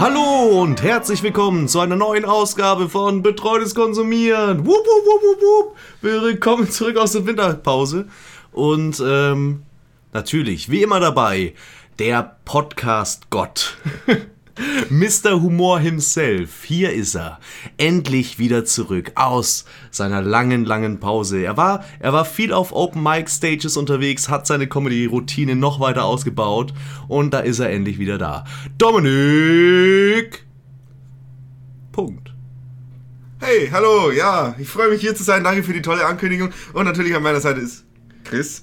Hallo und herzlich willkommen zu einer neuen Ausgabe von Betreutes Konsumieren. Wupp, wupp, wupp, wupp, wupp. Willkommen zurück aus der Winterpause. Und ähm, natürlich, wie immer dabei, der Podcast-Gott. Mr. Humor himself, hier ist er. Endlich wieder zurück aus seiner langen, langen Pause. Er war, er war viel auf Open Mic Stages unterwegs, hat seine Comedy-Routine noch weiter ausgebaut und da ist er endlich wieder da. Dominik! Punkt. Hey, hallo, ja, ich freue mich hier zu sein. Danke für die tolle Ankündigung. Und natürlich an meiner Seite ist Chris.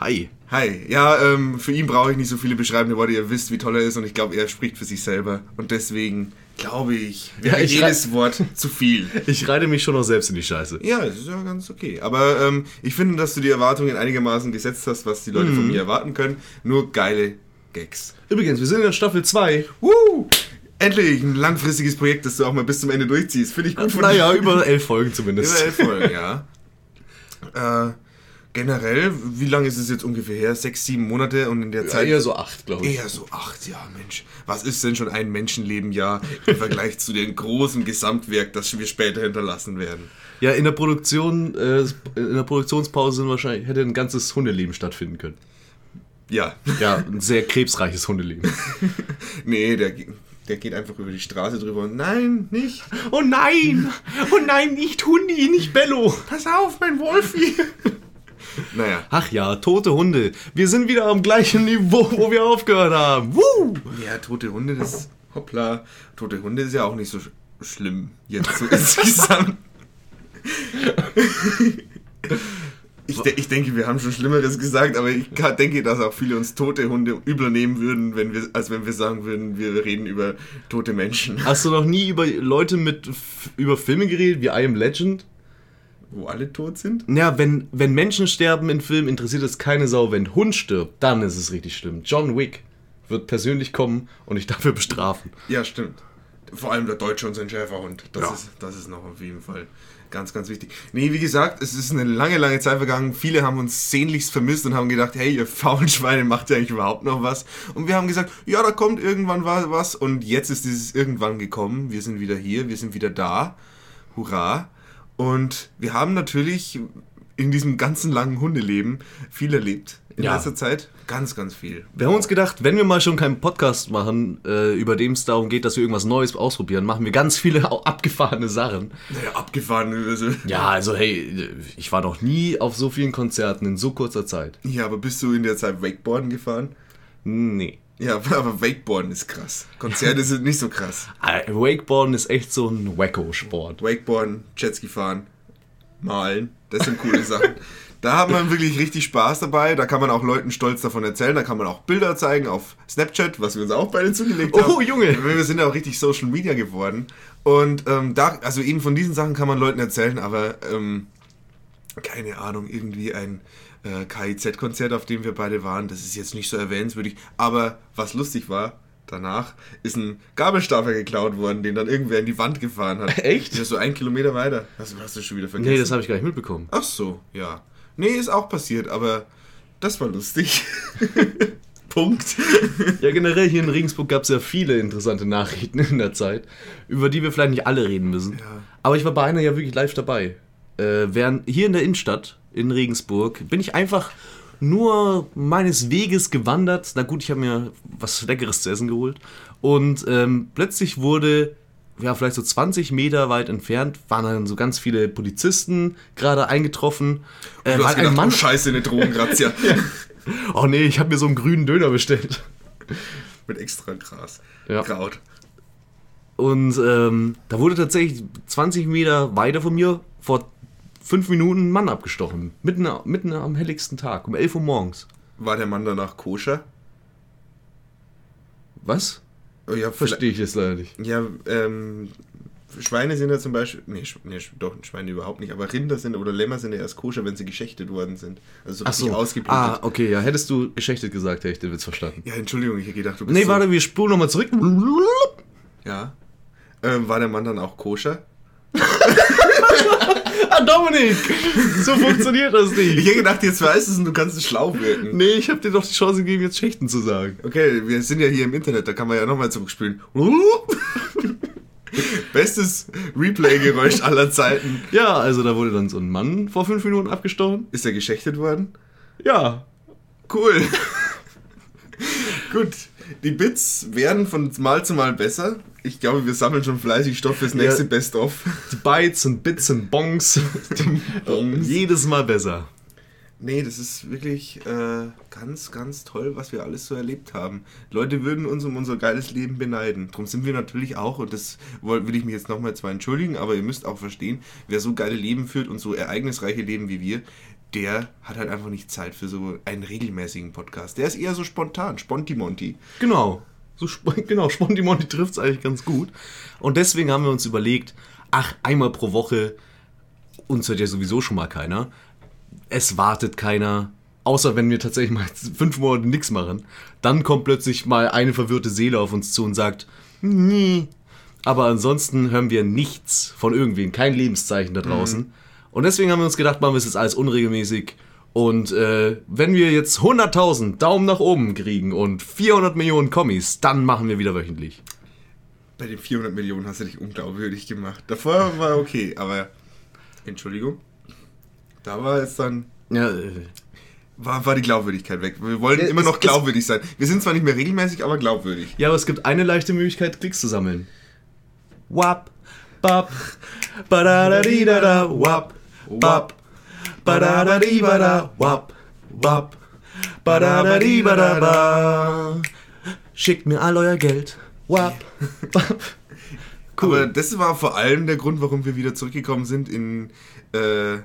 Hi. Hi, ja, ähm, für ihn brauche ich nicht so viele beschreibende Worte. Ihr wisst, wie toll er ist und ich glaube, er spricht für sich selber. Und deswegen glaube ich, wäre Ja, ich jedes Wort zu viel. Ich reite mich schon noch selbst in die Scheiße. Ja, das ist ja ganz okay. Aber ähm, ich finde, dass du die Erwartungen einigermaßen gesetzt hast, was die Leute von Mhm. mir erwarten können. Nur geile Gags. Übrigens, wir sind in Staffel 2. Woo! Endlich ein langfristiges Projekt, das du auch mal bis zum Ende durchziehst. Finde ich gut von Naja, über elf Folgen Über zumindest. elf Folgen, ja. Äh, generell, wie lange ist es jetzt ungefähr her? Sechs, sieben Monate und in der Ja, Zeit. eher so acht, glaube ich. Eher so acht, ja, Mensch. Was ist denn schon ein Menschenleben ja im Vergleich zu dem großen Gesamtwerk, das wir später hinterlassen werden? Ja, in der Produktion, äh, in der Produktionspause wahrscheinlich, hätte ein ganzes Hundeleben stattfinden können. Ja. Ja, ein sehr krebsreiches Hundeleben. Nee, der, der geht einfach über die Straße drüber und nein, nicht. Oh nein! Oh nein, nicht Hundi, nicht Bello! Pass auf, mein Wolfi. Naja. Ach ja, tote Hunde. Wir sind wieder am gleichen Niveau, wo wir aufgehört haben. Woo! Ja, tote Hunde, das. Hoppla. Tote Hunde ist ja auch nicht so sch schlimm. Jetzt so insgesamt. Ich, de ich denke, wir haben schon Schlimmeres gesagt, aber ich denke, dass auch viele uns tote Hunde übler nehmen würden, wenn wir, als wenn wir sagen würden, wir reden über tote Menschen. Hast du noch nie über Leute mit über Filme geredet, wie I Am Legend? Wo alle tot sind? Ja, wenn, wenn Menschen sterben in Filmen, interessiert es keine Sau. Wenn ein Hund stirbt, dann ist es richtig schlimm. John Wick wird persönlich kommen und dich dafür bestrafen. Ja, stimmt. Vor allem der Deutsche und sein Schäferhund. Das, Ja. ist, das ist noch auf jeden Fall ganz, ganz wichtig. Nee, wie gesagt, es ist eine lange, lange Zeit vergangen. Viele haben uns sehnlichst vermisst und haben gedacht, hey, ihr faulen Schweine, macht ihr eigentlich überhaupt noch was? Und wir haben gesagt, ja, da kommt irgendwann wa- was. Und jetzt ist dieses irgendwann gekommen. Wir sind wieder hier, wir sind wieder da. Hurra. Und wir haben natürlich in diesem ganzen langen Hundeleben viel erlebt. In Ja. letzter Zeit ganz, ganz viel. Wir haben uns gedacht, wenn wir mal schon keinen Podcast machen, äh, über dem es darum geht, dass wir irgendwas Neues ausprobieren, machen wir ganz viele abgefahrene Sachen. Naja, abgefahren. Also. Ja, also hey, ich war noch nie auf so vielen Konzerten in so kurzer Zeit. Ja, aber bist du in der Zeit Wakeboarden gefahren? Nee. Ja, aber Wakeboarden ist krass. Konzerte sind nicht so krass. Äh, Wakeboarden ist echt so ein Wacko-Sport. Wakeboarden, Jetski fahren, malen, das sind coole Sachen. Da hat man wirklich richtig Spaß dabei. Da kann man auch Leuten stolz davon erzählen. Da kann man auch Bilder zeigen auf Snapchat, was wir uns auch beide zugelegt haben. Oh, Junge. Wir sind ja auch richtig Social Media geworden. Und ähm, da, also eben von diesen Sachen kann man Leuten erzählen, aber ähm, keine Ahnung, irgendwie ein äh, KIZ-Konzert, auf dem wir beide waren, das ist jetzt nicht so erwähnenswürdig. Aber was lustig war, danach ist ein Gabelstapler geklaut worden, den dann irgendwer in die Wand gefahren hat. Echt? Ja, so ein Kilometer weiter. Hast, du- hast du schon wieder vergessen? Nee, das habe ich gar nicht mitbekommen. Ach so, ja. Nee, ist auch passiert, aber das war lustig. Punkt. Ja, generell hier in Regensburg gab es ja viele interessante Nachrichten in der Zeit, über die wir vielleicht nicht alle reden müssen. Ja. Aber ich war bei einer ja wirklich live dabei. Äh, während hier in der Innenstadt, in Regensburg, bin ich einfach nur meines Weges gewandert. Na gut, ich habe mir was Leckeres zu essen geholt. Und ähm, plötzlich wurde, ja, vielleicht so 20 Meter weit entfernt, waren dann so ganz viele Polizisten gerade eingetroffen. Äh, Du hast gedacht, ein Mann. oh scheiße, eine Drogengrazia. Oh nee, ich habe mir so einen grünen Döner bestellt. Mit extra Gras. Ja. Kraut. Und ähm, da wurde tatsächlich 20 Meter weiter von mir vor fünf Minuten ein Mann abgestochen. Mitten, mitten am helligsten Tag, um 11 Uhr morgens. War der Mann danach koscher? Was? Oh, ja, Verstehe ich jetzt leider nicht. Ja, ähm, Schweine sind ja zum Beispiel, nee, nee, doch, Schweine überhaupt nicht, aber Rinder sind oder Lämmer sind ja erst koscher, wenn sie geschächtet worden sind. Also so Ach richtig so. ausgeblutet. Ah, okay, ja. Hättest du geschächtet gesagt, hätte ich den Witz verstanden. Ja, Entschuldigung, ich hätte gedacht, du bist Nee, so, warte, wir spulen nochmal zurück. Ja. Ähm, war der Mann dann auch koscher? Ah, Dominik! So funktioniert das Ich nicht. hätte gedacht, jetzt weißt du es und du kannst es schlau wirken. Nee, ich habe dir doch die Chance gegeben, jetzt Schächten zu sagen. Okay, wir sind ja hier im Internet, da kann man ja nochmal zurückspielen. Bestes Replay-Geräusch aller Zeiten. Ja, also da wurde dann so ein Mann vor fünf Minuten abgestochen. Ist er geschächtet worden? Ja. Cool. Gut. Die Bits werden von Mal zu Mal besser. Ich glaube, wir sammeln schon fleißig Stoff fürs nächste Ja. Best-of. Die Bytes und Bits und Bongs. Bongs. Jedes Mal besser. Nee, das ist wirklich äh, ganz, ganz toll, was wir alles so erlebt haben. Leute würden uns um unser geiles Leben beneiden. Darum sind wir natürlich auch, und das will ich mich jetzt nochmal zwar entschuldigen, aber ihr müsst auch verstehen, wer so geile Leben führt und so ereignisreiche Leben wie wir, der hat halt einfach nicht Zeit für so einen regelmäßigen Podcast. Der ist eher so spontan, Spontimonti. Genau. So, genau, Spontimonti trifft es eigentlich ganz gut. Und deswegen haben wir uns überlegt, ach, einmal pro Woche, uns hört ja sowieso schon mal keiner. Es wartet keiner. Außer wenn wir tatsächlich mal fünf Monate nichts machen. Dann kommt plötzlich mal eine verwirrte Seele auf uns zu und sagt, nee. Aber ansonsten hören wir nichts von irgendwem, kein Lebenszeichen da draußen. Und deswegen haben wir uns gedacht, machen wir es jetzt alles unregelmäßig. Und äh, wenn wir jetzt 100.000 Daumen nach oben kriegen und 400 Millionen Kommis, dann machen wir wieder wöchentlich. Bei den 400 Millionen hast du dich unglaubwürdig gemacht. Davor war okay, aber Entschuldigung. Da war jetzt dann Ja, äh, war, war die Glaubwürdigkeit weg. Wir wollen Ja, immer es- noch es- glaubwürdig sein. Wir sind zwar nicht mehr regelmäßig, aber glaubwürdig. ja, aber es gibt eine leichte Möglichkeit, Klicks zu sammeln. Wap, bap, badadadidada, wap, bap, badadadibada, wap, bap, badadadibadaba. Schickt mir all euer Geld. Wap, bap. Aber das war vor allem der Grund, warum wir wieder zurückgekommen sind in äh,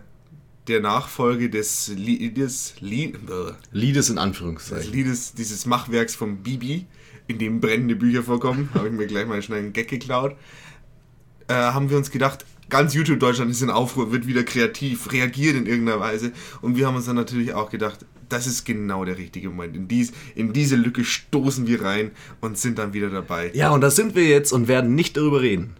der Nachfolge des Liedes, Lied, äh, Liedes in des Anführungszeichen. Liedes dieses Machwerks von Bibi, in dem brennende Bücher vorkommen. Habe ich mir gleich mal schnell einen Gag geklaut. Äh, haben wir uns gedacht, ganz YouTube Deutschland ist in Aufruhr, wird wieder kreativ, reagiert in irgendeiner Weise. Und wir haben uns dann natürlich auch gedacht, das ist genau der richtige Moment. In, dies, in diese Lücke stoßen wir rein und sind dann wieder dabei. Ja, und da sind wir jetzt und werden nicht darüber reden.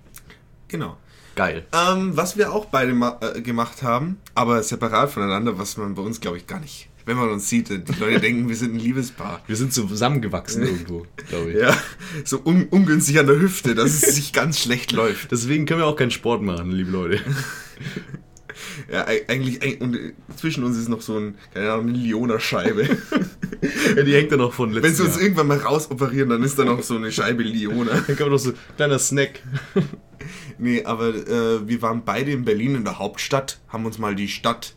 Genau. Geil. Ähm, was wir auch beide äh, gemacht haben, aber separat voneinander, was man bei uns, glaube ich, gar nicht. Wenn man uns sieht, die Leute denken, wir sind ein Liebespaar. Wir sind zusammengewachsen irgendwo, glaube ich. Ja, so un ungünstig an der Hüfte, dass es sich ganz schlecht läuft. Deswegen können wir auch keinen Sport machen, liebe Leute. Ja, eig- eigentlich, eig- und äh, zwischen uns ist noch so ein, keine Ahnung, eine Leona-Scheibe. Ja, die hängt dann noch von letztem Wenn sie uns Jahr. irgendwann mal rausoperieren, dann ist da noch so eine Scheibe Leona. Dann kann man doch so kleiner Snack. Nee, aber äh, wir waren beide in Berlin in der Hauptstadt, haben uns mal die Stadt,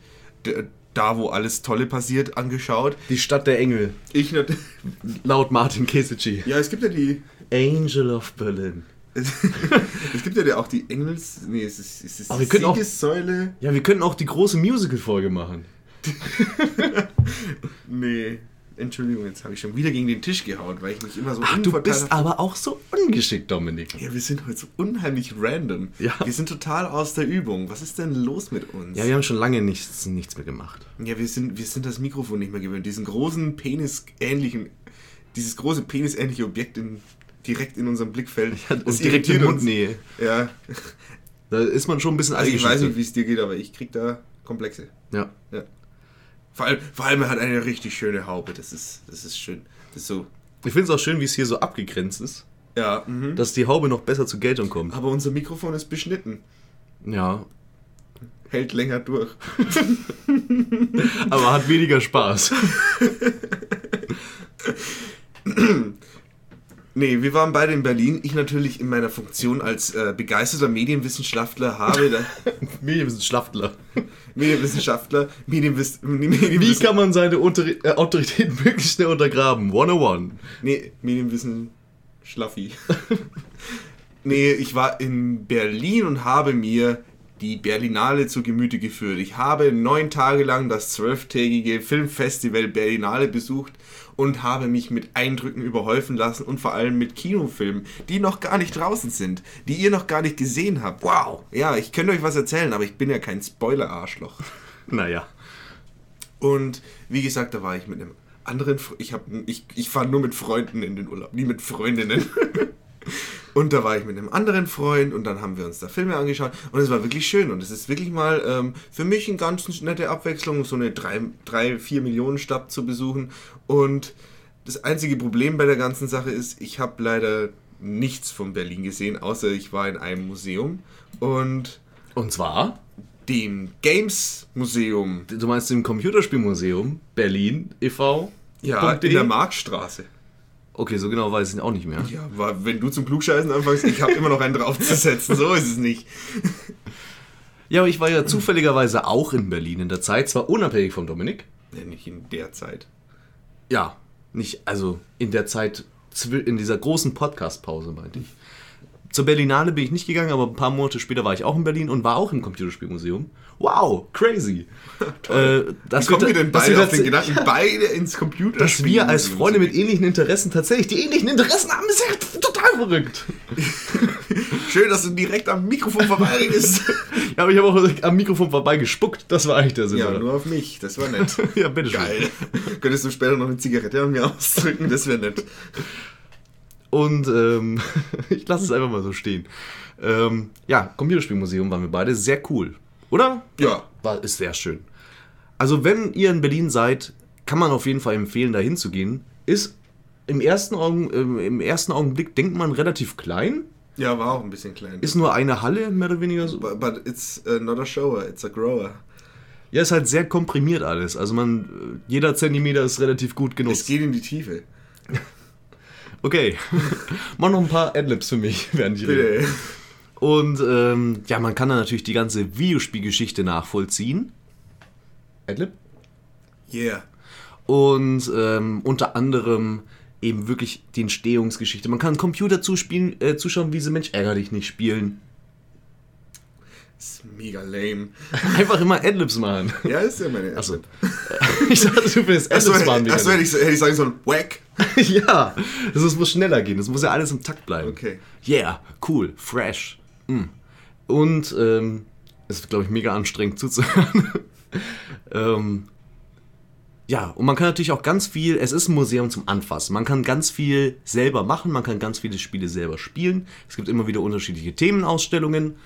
da wo alles Tolle passiert, angeschaut. Die Stadt der Engel. Ich Laut Martin Kesici. Ja, es gibt ja die, Angel of Berlin. es, gibt ja auch die Engels, nee, es ist, es ist Aber wir können auch- Siegessäule. Ja, wir könnten auch die große Musical-Folge machen. Nee, Entschuldigung, jetzt habe ich schon wieder gegen den Tisch gehauen, weil ich mich immer so Ach, du bist aber auch so ungeschickt, Dominik. Ja, wir sind heute so unheimlich random. Ja. Wir sind total aus der Übung. Was ist denn los mit uns? Ja, wir haben schon lange nichts, nichts mehr gemacht. Ja, wir sind, wir sind das Mikrofon nicht mehr gewöhnt. Diesen großen Penis-ähnlichen, dieses große Penis-ähnliche Objekt in, direkt in unserem Blickfeld. Und direkt in. Mundnähe. Ja, Da ist man schon ein bisschen also ich weiß nicht, wie es dir geht, aber ich krieg da Komplexe. Ja. Ja. Vor allem, vor allem er hat eine richtig schöne Haube. Das ist, das ist schön. Das ist so. Ich finde es auch schön, wie es hier so abgegrenzt ist, Ja, mhm. dass die Haube noch besser zur Geltung kommt. aber unser Mikrofon ist beschnitten. Ja, Hält länger durch. aber hat weniger Spaß. Nee, wir waren beide in Berlin. Ich natürlich in meiner Funktion als äh, begeisterter Medienwissenschaftler habe Medienwissenschaftler. Medienwissenschaftler, Medienwiss, Wie Medienwissen, kann man seine Unter äh, Autorität möglichst schnell untergraben? 101. nee, Medienwissen Schlaffi. nee, ich war in Berlin und habe mir die Berlinale zu Gemüte geführt. Ich habe neun Tage lang das zwölftägige Filmfestival Berlinale besucht und habe mich mit Eindrücken überhäufen lassen und vor allem mit Kinofilmen, die noch gar nicht draußen sind, die ihr noch gar nicht gesehen habt. Wow! Ja, ich könnte euch was erzählen, aber ich bin ja kein Spoiler-Arschloch. Naja. Und wie gesagt, da war ich mit einem anderen, Fre- ich, hab, ich, ich fahre nur mit Freunden in den Urlaub, nie mit Freundinnen. und da war ich mit einem anderen Freund und dann haben wir uns da Filme angeschaut und es war wirklich schön und es ist wirklich mal ähm, für mich eine ganz nette Abwechslung, so eine 3, 4 Millionen Stadt zu besuchen und das einzige Problem bei der ganzen Sache ist, ich habe leider nichts von Berlin gesehen, außer ich war in einem Museum und Und zwar, dem Games Museum. du meinst im Computerspielmuseum Berlin e.V. Ja, in der Marktstraße. Okay, so genau weiß ich auch nicht mehr. Ja, aber wenn du zum Klugscheißen anfängst, ich habe immer noch einen draufzusetzen, so ist es nicht. Ja, aber ich war ja zufälligerweise auch in Berlin in der Zeit, zwar unabhängig von Dominik. Ja, nicht in der Zeit. Ja, nicht, also in der Zeit, in dieser großen Podcast-Pause, meinte ich. Zur Berlinale bin ich nicht gegangen, aber ein paar Monate später war ich auch in Berlin und war auch im Computerspielmuseum. Wow, crazy. äh, dass Wie kommen wir denn beide auf den Gedanken, beide ins Computer Dass wir als Freunde mit ähnlichen Interessen tatsächlich die ähnlichen Interessen haben, ist ja total verrückt. Schön, dass du direkt am Mikrofon vorbeiredest. Ja, aber ich habe auch am Mikrofon vorbei gespuckt. Das war eigentlich der Sinn. ja, oder? nur auf mich, das war nett. ja bitteschön. Geil. Könntest du später noch eine Zigarette an mir ausdrücken, das wäre nett. Und ähm, ich lasse es einfach mal so stehen. Ähm, ja, Computerspielmuseum waren wir beide. Sehr cool. Oder? Ja. War, ist sehr schön. Also, wenn ihr in Berlin seid, kann man auf jeden Fall empfehlen, da hinzugehen. Ist im ersten, Augen, ähm, im ersten Augenblick, denkt man, relativ klein. Ja, war auch ein bisschen klein. Ist nur eine Halle, mehr oder weniger so. but, but it's uh, not a shower, it's a grower. Ja, ist halt sehr komprimiert alles. Also, man, jeder Zentimeter ist relativ gut Es genutzt. geht in die Tiefe. Okay. Mach noch ein paar Adlibs für mich, während ich rede. Und ähm, ja, man kann dann natürlich die ganze Videospielgeschichte nachvollziehen. Adlib? Yeah. Und ähm, unter anderem eben wirklich die Entstehungsgeschichte. Man kann Computer zuspielen, äh, zuschauen, wie sie Mensch ärger dich nicht spielen. Ist mega lame. Einfach immer Adlibs machen. Ja, ist ja meine Achso. Ich dachte, du willst Adlibs machen. achso hätte, ich, hätte ich sagen sollen, whack. ja, das ist- muss schneller gehen. Das muss ja alles im Takt bleiben. Okay. Yeah, cool, fresh. Mm. Und ähm, es wird, glaube ich, mega anstrengend zuzuhören. ähm, ja, und man kann natürlich auch ganz viel, es ist ein Museum zum Anfassen. Man kann ganz viel selber machen, man kann ganz viele Spiele selber spielen. Es gibt immer wieder unterschiedliche Themenausstellungen.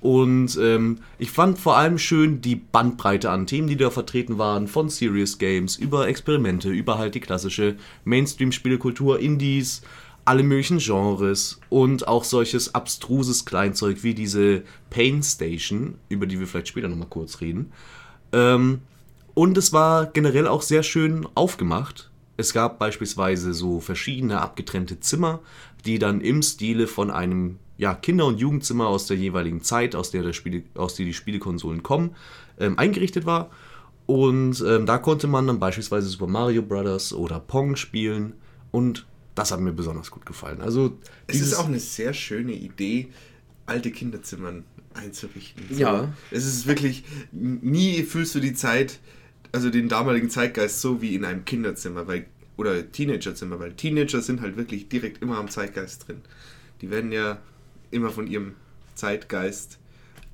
Und ähm, ich fand vor allem schön die Bandbreite an Themen, die da vertreten waren, von Serious Games über Experimente, über halt die klassische Mainstream-Spielekultur, Indies, alle möglichen Genres und auch solches abstruses Kleinzeug wie diese Pain Station, über die wir vielleicht später nochmal kurz reden. Ähm, und es war generell auch sehr schön aufgemacht. Es gab beispielsweise so verschiedene abgetrennte Zimmer, die dann im Stile von einem ja, Kinder- und Jugendzimmer aus der jeweiligen Zeit, aus der, der Spiele, aus der die Spielekonsolen kommen, ähm, eingerichtet war. Und ähm, da konnte man dann beispielsweise Super Mario Bros. oder Pong spielen. Und das hat mir besonders gut gefallen. Also Es ist auch eine sehr schöne Idee, alte Kinderzimmern einzurichten. So, Ja. Es ist wirklich, nie fühlst du die Zeit, also den damaligen Zeitgeist so wie in einem Kinderzimmer, weil, oder Teenagerzimmer, weil Teenager sind halt wirklich direkt immer am Zeitgeist drin. Die werden ja immer von ihrem Zeitgeist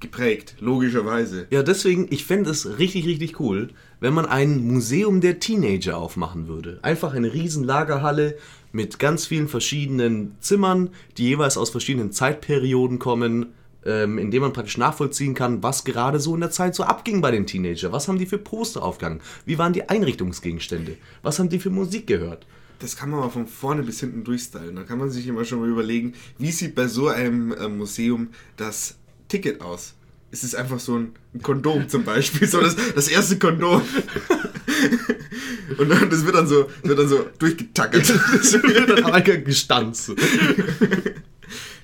geprägt, logischerweise. Ja, deswegen, ich fände es richtig, richtig cool, wenn man ein Museum der Teenager aufmachen würde. Einfach eine riesen Lagerhalle mit ganz vielen verschiedenen Zimmern, die jeweils aus verschiedenen Zeitperioden kommen, ähm, in dem man praktisch nachvollziehen kann, was gerade so in der Zeit so abging bei den Teenager. Was haben die für Poster aufgegangen? Wie waren die Einrichtungsgegenstände? Was haben die für Musik gehört? Das kann man mal von vorne bis hinten durchstylen. Da kann man sich immer schon mal überlegen, wie sieht bei so einem äh, Museum das Ticket aus? Ist es einfach so ein, ein Kondom zum Beispiel? So das, das erste Kondom. Und dann, das wird dann so, wird dann so durchgetackert. Das wird dann einmal gestanzt.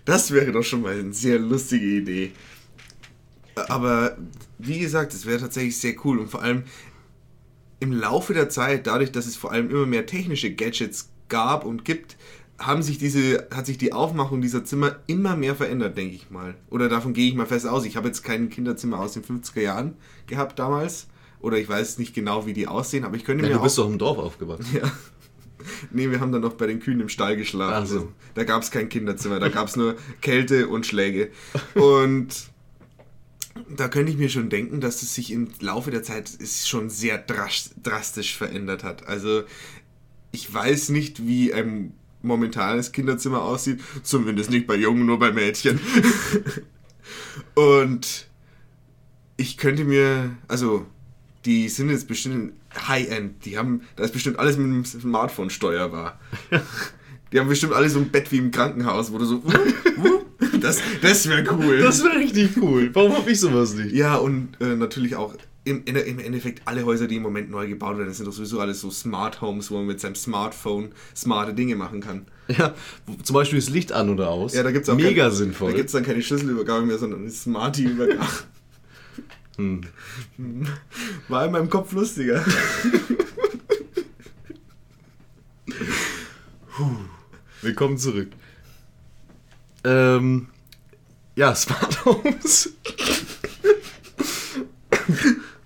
Das wäre doch schon mal eine sehr lustige Idee. Aber wie gesagt, es wäre tatsächlich sehr cool und vor allem im Laufe der Zeit, dadurch, dass es vor allem immer mehr technische Gadgets gab und gibt, haben sich diese, hat sich die Aufmachung dieser Zimmer immer mehr verändert, denke ich mal. Oder davon gehe ich mal fest aus. Ich habe jetzt kein Kinderzimmer aus den 50er Jahren gehabt damals. Oder ich weiß nicht genau, wie die aussehen, aber ich könnte Ja, mir du auch... bist doch im Dorf aufgewachsen. Ja. Nee, wir haben dann noch bei den Kühen im Stall geschlafen. Ach so. Da gab es kein Kinderzimmer, da gab es nur Kälte und Schläge. Und da könnte ich mir schon denken, dass es sich im Laufe der Zeit ist schon sehr dras- drastisch verändert hat. Also ich weiß nicht, wie ein momentanes Kinderzimmer aussieht. Zumindest nicht bei Jungen, nur bei Mädchen. und ich könnte mir, also die sind jetzt bestimmt High-End. Die haben, da ist bestimmt alles mit dem Smartphone steuerbar. Die haben bestimmt alle so ein Bett wie im Krankenhaus, wo du so. Das das wäre cool. Das wäre richtig cool. Warum habe ich sowas nicht? ja, und äh, natürlich auch im, in, im Endeffekt alle Häuser, die im Moment neu gebaut werden, sind doch sowieso alles so Smart Homes, wo man mit seinem Smartphone smarte Dinge machen kann. Ja, zum Beispiel das Licht an oder aus. Ja, da gibt's auch Mega kein, sinnvoll. Da gibt es dann keine Schlüsselübergabe mehr, sondern eine Smarty-Übergabe. Hm. War in meinem Kopf lustiger. Willkommen zurück. Ähm, ja, Smart Homes.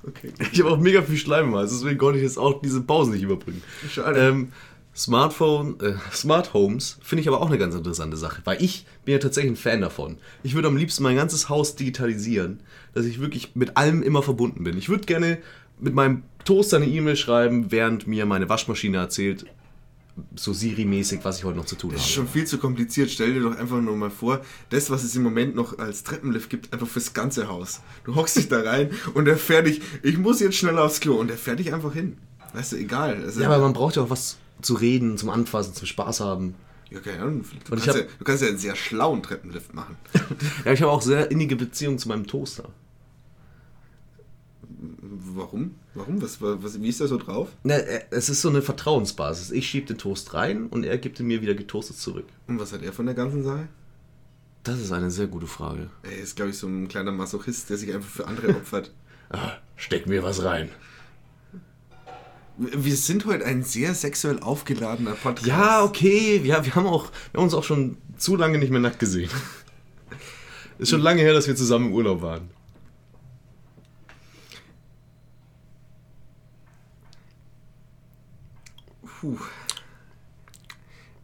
Okay. Ich habe auch mega viel Schleim im Hals, deswegen konnte ich jetzt auch diese Pause nicht überbringen. Schade. Ähm, Smartphone, äh, Smart Homes finde ich aber auch eine ganz interessante Sache, weil ich bin ja tatsächlich ein Fan davon. Ich würde am liebsten mein ganzes Haus digitalisieren, dass ich wirklich mit allem immer verbunden bin. Ich würde gerne mit meinem Toaster eine E-Mail schreiben, während mir meine Waschmaschine erzählt, so Siri-mäßig, was ich heute noch zu tun Das ist habe. schon viel zu kompliziert. Stell dir doch einfach nur mal vor, das, was es im Moment noch als Treppenlift gibt, einfach fürs ganze Haus. Du hockst dich da rein und der fährt dich, ich muss jetzt schnell aufs Klo und der fährt dich einfach hin. Weißt du, egal. Also, Ja, aber man braucht ja auch was zu reden, zum Anfassen, zum Spaß haben. ja, keine Ahnung. Du, kannst hab- ja, du kannst ja einen sehr schlauen Treppenlift machen. Ja, ich habe auch sehr innige Beziehungen zu meinem Toaster. Warum? Warum? Was, was, wie ist der so drauf? Na, äh, es ist so eine Vertrauensbasis. Ich schiebe den Toast rein und er gibt ihn mir wieder getoastet zurück. Und was hat er von der ganzen Sache? Das ist eine sehr gute Frage. Er ist, glaube ich, so ein kleiner Masochist, der sich einfach für andere opfert. Ah, steck mir was rein. Wir sind heute ein sehr sexuell aufgeladener Podcast. Ja, okay. Ja, wir haben auch, wir haben uns auch schon zu lange nicht mehr nackt gesehen. Ist schon lange her, dass wir zusammen im Urlaub waren. Puh.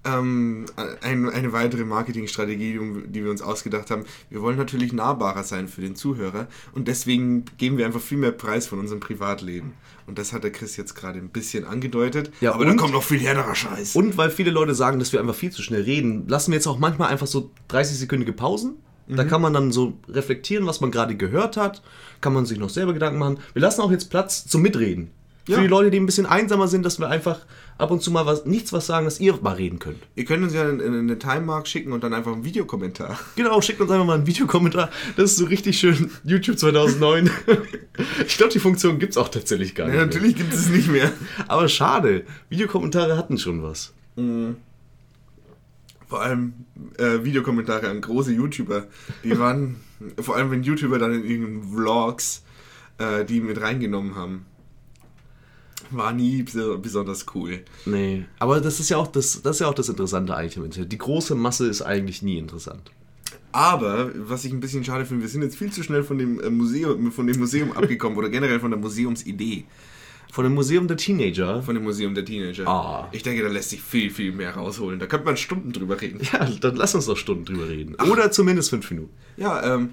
Ähm, ein, eine weitere Marketingstrategie, die- wir uns ausgedacht haben. Wir wollen natürlich nahbarer sein für den Zuhörer und deswegen geben wir einfach viel mehr Preis von unserem Privatleben. Und das hat der Chris jetzt gerade ein bisschen angedeutet. Ja, aber und- kommt noch viel härterer Scheiß. Und weil viele Leute sagen, dass wir einfach viel zu schnell reden, lassen wir jetzt auch manchmal einfach so 30-sekündige Pausen. Da kann man dann so reflektieren, was man gerade gehört hat. Kann man sich noch selber Gedanken machen. Wir lassen auch jetzt Platz zum Mitreden. Ja. Für die Leute, die ein bisschen einsamer sind, dass wir einfach ab und zu mal was, nichts was sagen, dass ihr mal reden könnt. Ihr könnt uns ja eine, eine Timemark schicken und dann einfach einen Videokommentar. Genau, schickt uns einfach mal einen Videokommentar. Das ist so richtig schön YouTube 2009. ich glaube, die Funktion gibt es auch tatsächlich gar nicht. Ja, mehr. natürlich gibt es nicht mehr. Aber schade. Videokommentare hatten schon was. Vor allem äh, Videokommentare an große YouTuber. Die waren, vor allem wenn YouTuber dann in ihren Vlogs äh, die mit reingenommen haben. War nie bes- besonders cool. Nee, aber das ist ja auch das, das ist ja auch das Interessante eigentlich im Internet. Die große Masse ist eigentlich nie interessant. Aber, was ich ein bisschen schade finde, wir sind jetzt viel zu schnell von dem äh, Museum, von dem Museum abgekommen oder generell von der Museumsidee, Von dem Museum der Teenager. von dem Museum der Teenager. Ah. Ich denke, da lässt sich viel, viel mehr rausholen. Da könnte man Stunden drüber reden. Ja, dann lass uns doch Stunden drüber reden. Oder zumindest fünf Minuten. Ja, ähm,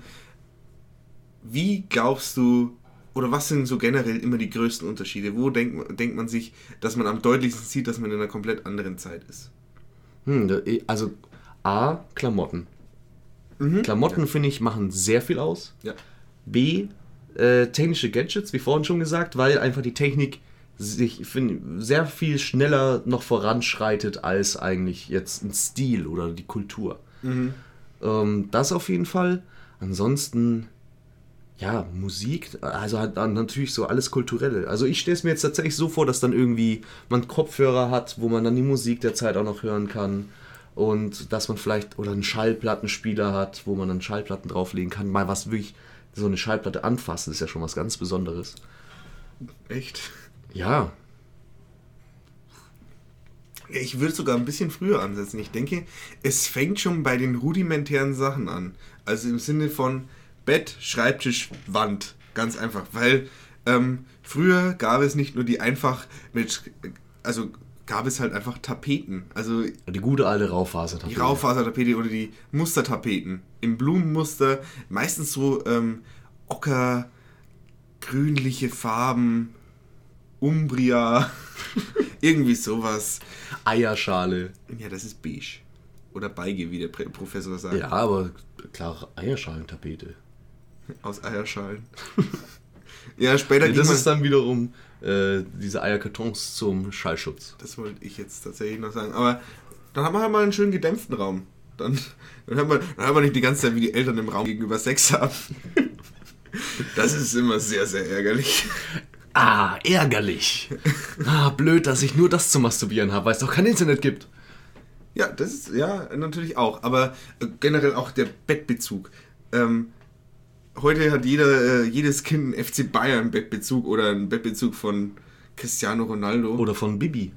wie glaubst du, oder was sind so generell immer die größten Unterschiede? Wo denkt, denkt man sich, dass man am deutlichsten sieht, dass man in einer komplett anderen Zeit ist? Hm, da- also A, Klamotten. Klamotten, finde ich, machen sehr viel aus. Ja. B, äh, technische Gadgets, wie vorhin schon gesagt, weil einfach die Technik sich find, sehr viel schneller noch voranschreitet als eigentlich jetzt ein Stil oder die Kultur. Ähm, das auf jeden Fall. Ansonsten, ja, Musik, also halt dann natürlich so alles Kulturelle. Also ich stelle es mir jetzt tatsächlich so vor, dass dann irgendwie man Kopfhörer hat, wo man dann die Musik der Zeit auch noch hören kann. Und dass man vielleicht, oder einen Schallplattenspieler hat, wo man dann Schallplatten drauflegen kann. Mal was wirklich, so eine Schallplatte anfassen, ist ja schon was ganz Besonderes. Echt? Ja, Ja, Ich würde sogar ein bisschen früher ansetzen. Ich denke, es fängt schon bei den rudimentären Sachen an. Also im Sinne von Bett, Schreibtisch, Wand. Ganz einfach. Weil ähm, früher gab es nicht nur die einfach mit, also gab es halt einfach Tapeten. Also die gute alte Raufaser. die Raufasertapete oder die Mustertapeten im Blumenmuster, meistens so ähm, ocker, grünliche Farben, Umbria, irgendwie sowas. Eierschale. Ja, das ist beige. Oder beige, wie der Professor sagt. Ja, aber klar, Eierschalentapete. Aus Eierschalen. ja, später Nee, das ist dann wiederum äh, diese Eierkartons zum Schallschutz. Das wollte ich jetzt tatsächlich noch sagen. Aber dann haben wir halt mal einen schönen gedämpften Raum. Dann, dann, hört man, dann hört man nicht die ganze Zeit, wie die Eltern im Raum gegenüber Sex haben. Das ist immer sehr, sehr ärgerlich. Ah, ärgerlich. Ah, blöd, dass ich nur das zu masturbieren habe, weil es doch kein Internet gibt. Ja, das ist, ja, natürlich auch. Aber äh, generell auch der Bettbezug. Ähm, heute hat jeder, äh, jedes Kind einen FC Bayern Bettbezug oder einen Bettbezug von Cristiano Ronaldo. Oder von Bibi.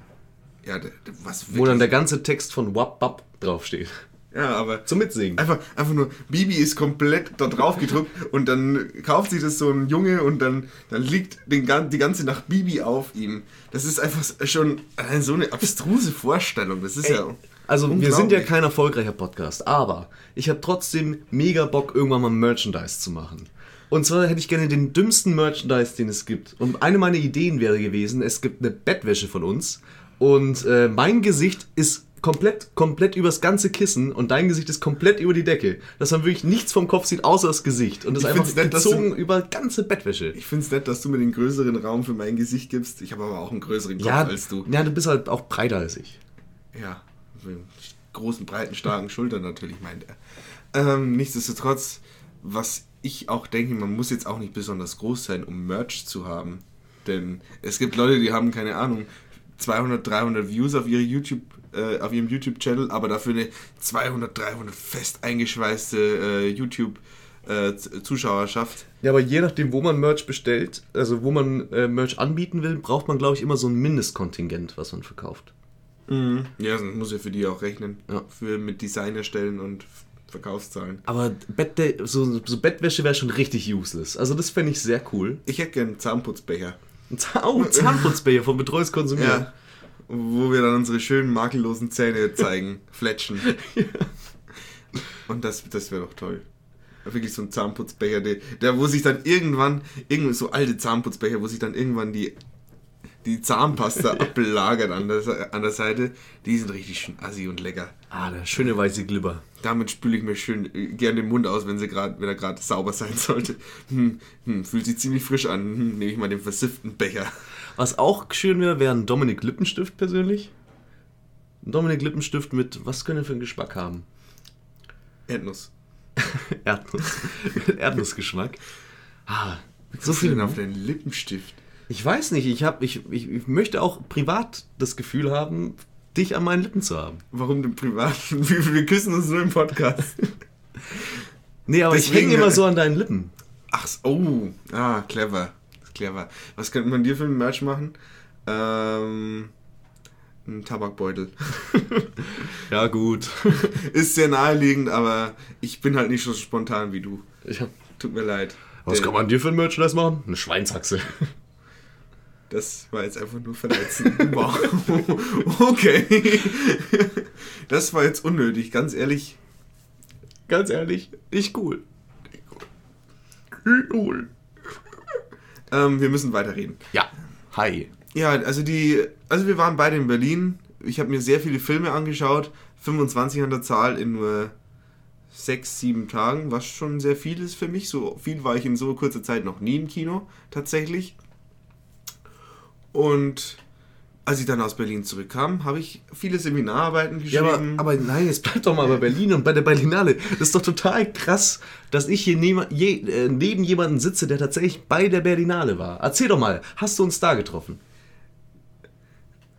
ja, was Wo dann der ganze Text von Wap Bap draufsteht. Ja, aber Zum Mitsingen. einfach, einfach nur, Bibi ist komplett da drauf gedruckt und dann kauft sich das so ein Junge und dann, dann liegt den, die ganze Nacht Bibi auf ihm. Das ist einfach schon so eine abstruse Vorstellung. Das ist ja. Also wir sind ja kein erfolgreicher Podcast, aber ich habe trotzdem mega Bock, irgendwann mal Merchandise zu machen. Und zwar hätte ich gerne den dümmsten Merchandise, den es gibt. Und eine meiner Ideen wäre gewesen, es gibt eine Bettwäsche von uns und äh, mein Gesicht ist komplett, komplett übers ganze Kissen und dein Gesicht ist komplett über die Decke. Dass man wirklich nichts vom Kopf sieht, außer das Gesicht. Und das Ich einfach nett, gezogen du- über ganze Bettwäsche. Ich finde es nett, dass du mir den größeren Raum für mein Gesicht gibst. Ich habe aber auch einen größeren Kopf Ja, als du. ja, du bist halt auch breiter als ich. Ja, großen, breiten, starken Schultern natürlich, meint er. Ähm, nichtsdestotrotz, was ich auch denke, man muss jetzt auch nicht besonders groß sein, um Merch zu haben. Denn es gibt Leute, die haben, keine Ahnung, 200, 300 Views auf, ihre YouTube, äh, auf ihrem YouTube-Channel, aber dafür eine 200, 300 fest eingeschweißte äh, YouTube-Zuschauerschaft. Ja, aber je nachdem, wo man Merch bestellt, also wo man äh, Merch anbieten will, braucht man, glaube ich, immer so ein Mindestkontingent, was man verkauft. Ja, das muss ja für die auch rechnen. Ja. Für mit Design erstellen und Verkaufszahlen. Aber Bett, so, so Bettwäsche wäre schon richtig useless. Also das fände ich sehr cool. Ich hätte gern einen Zahnputzbecher. Oh, Zahnputzbecher von Betreues Konsumieren. Ja. Wo wir dann unsere schönen makellosen Zähne zeigen, fletschen. Und das, das wäre doch toll. Wirklich so ein Zahnputzbecher, der, der, wo sich dann irgendwann, irgendwie so alte Zahnputzbecher, wo sich dann irgendwann die, die Zahnpasta ablagert an der, an der Seite, die sind richtig schön assi und lecker. Ah, der schöne weiße Glibber. Damit spüle ich mir schön äh, gern den Mund aus, wenn, sie grad, wenn er gerade sauber sein sollte. Hm, hm, fühlt sich ziemlich frisch an. Hm, nehme ich mal den versifften Becher. Was auch schön wäre, wäre ein Dominik Lippenstift persönlich. Ein Dominik Lippenstift mit, was können wir für einen Geschmack haben? Erdnuss. Erdnuss. Erdnussgeschmack. Ah, so viel auf den Lippenstift. Ich weiß nicht, ich, hab, ich, ich, ich möchte auch privat das Gefühl haben, dich an meinen Lippen zu haben. Warum denn privat? Wir, wir küssen uns nur im Podcast. Nee, aber ich Deswegen, hänge immer äh, so an deinen Lippen. Ach, oh. Ah, clever. Clever. Was könnte man dir für ein Merch machen? Ähm, ein Tabakbeutel. Ja, gut. Ist sehr naheliegend, aber ich bin halt nicht so spontan wie du. Ich hab, Tut mir leid. was kann man dir für ein Merchandise machen? Eine Schweinshaxe. Das war jetzt einfach nur verletzend. wow. Okay. Das war jetzt unnötig, ganz ehrlich. Ganz ehrlich, nicht cool. Cool. Ähm, wir müssen weiterreden. Ja, hi. Ja, also die, also wir waren beide in Berlin. Ich habe mir sehr viele Filme angeschaut, 25 an der Zahl in nur sechs, sieben Tagen, was schon sehr viel ist für mich. So viel war ich in so kurzer Zeit noch nie im Kino, tatsächlich. Und als ich dann aus Berlin zurückkam, habe ich viele Seminararbeiten Ja, aber, geschrieben. aber nein, jetzt bleib doch mal bei Berlin und bei der Berlinale. Das ist doch total krass, dass ich hier neben, je, äh, neben jemanden sitze, der tatsächlich bei der Berlinale war. Erzähl doch mal, hast du uns da getroffen?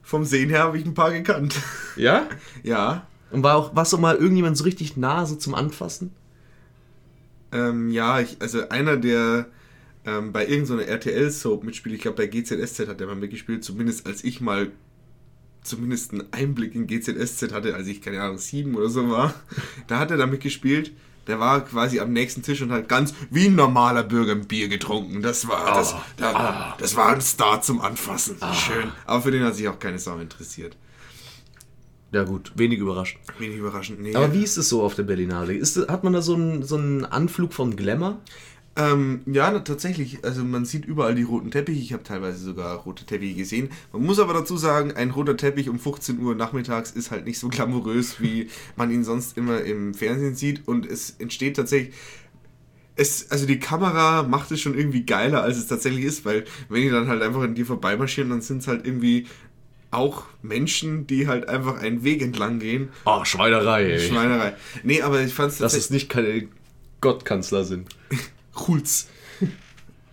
Vom Sehen her habe ich ein paar gekannt. Ja? ja, Und war auch, warst du mal irgendjemand so richtig nah, so zum Anfassen? Ähm, ja, ich, also einer, der ähm, bei irgendeiner RTL-Soap mitspielt, ich glaube bei GZSZ hat der mal mitgespielt, zumindest als ich mal zumindest einen Einblick in GZSZ hatte, als ich, keine Ahnung, sieben oder so war, da hat er da mitgespielt. Der war quasi am nächsten Tisch und hat ganz wie ein normaler Bürger ein Bier getrunken. Das war, das, da, das war ein Star zum Anfassen. Schön. Aber für den hat sich auch keine Sau interessiert. Ja gut, wenig überraschend. Wenig überraschend. Nee. Aber wie ist es so auf der Berlinale? Ist, hat man da so einen, so einen Anflug von Glamour? Ähm, ja, tatsächlich. Also man sieht überall die roten Teppiche. Ich habe teilweise sogar rote Teppiche gesehen. Man muss aber dazu sagen, ein roter Teppich um 15 Uhr nachmittags ist halt nicht so glamourös, wie man ihn sonst immer im Fernsehen sieht. Und es entsteht tatsächlich. Es, also die Kamera macht es schon irgendwie geiler, als es tatsächlich ist, weil wenn die dann halt einfach an dir vorbeimarschieren, dann sind es halt irgendwie auch Menschen, die halt einfach einen Weg entlang gehen. Oh, Schweinerei, ey. Schweinerei. Nee, aber ich fand es Dass es nicht keine Gottkanzler sind. Kulz.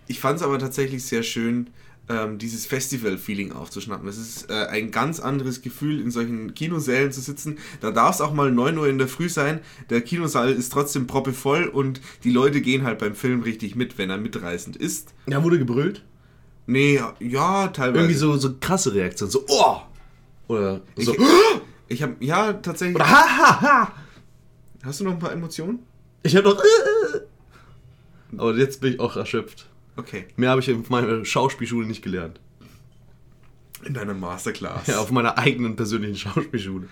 Ich fand es aber tatsächlich sehr schön, ähm, dieses Festival-Feeling aufzuschnappen. Es ist äh, ein ganz anderes Gefühl, in solchen Kinosälen zu sitzen. Da darf es auch mal 9 Uhr in der Früh sein. Der Kinosaal ist trotzdem proppevoll und die Leute gehen halt beim Film richtig mit, wenn er mitreißend ist. Ja, wurde gebrüllt? Nee, ja, teilweise. Irgendwie so, so krasse Reaktionen. So, oh! Oder so, Ich, ich habe, ja, tatsächlich. oder ha, ha, ha! Hast du noch ein paar Emotionen? Ich hab doch. Äh, aber jetzt bin ich auch erschöpft. Okay. Mehr habe ich in meiner Schauspielschule nicht gelernt. In deiner Masterclass. Ja, auf meiner eigenen persönlichen Schauspielschule.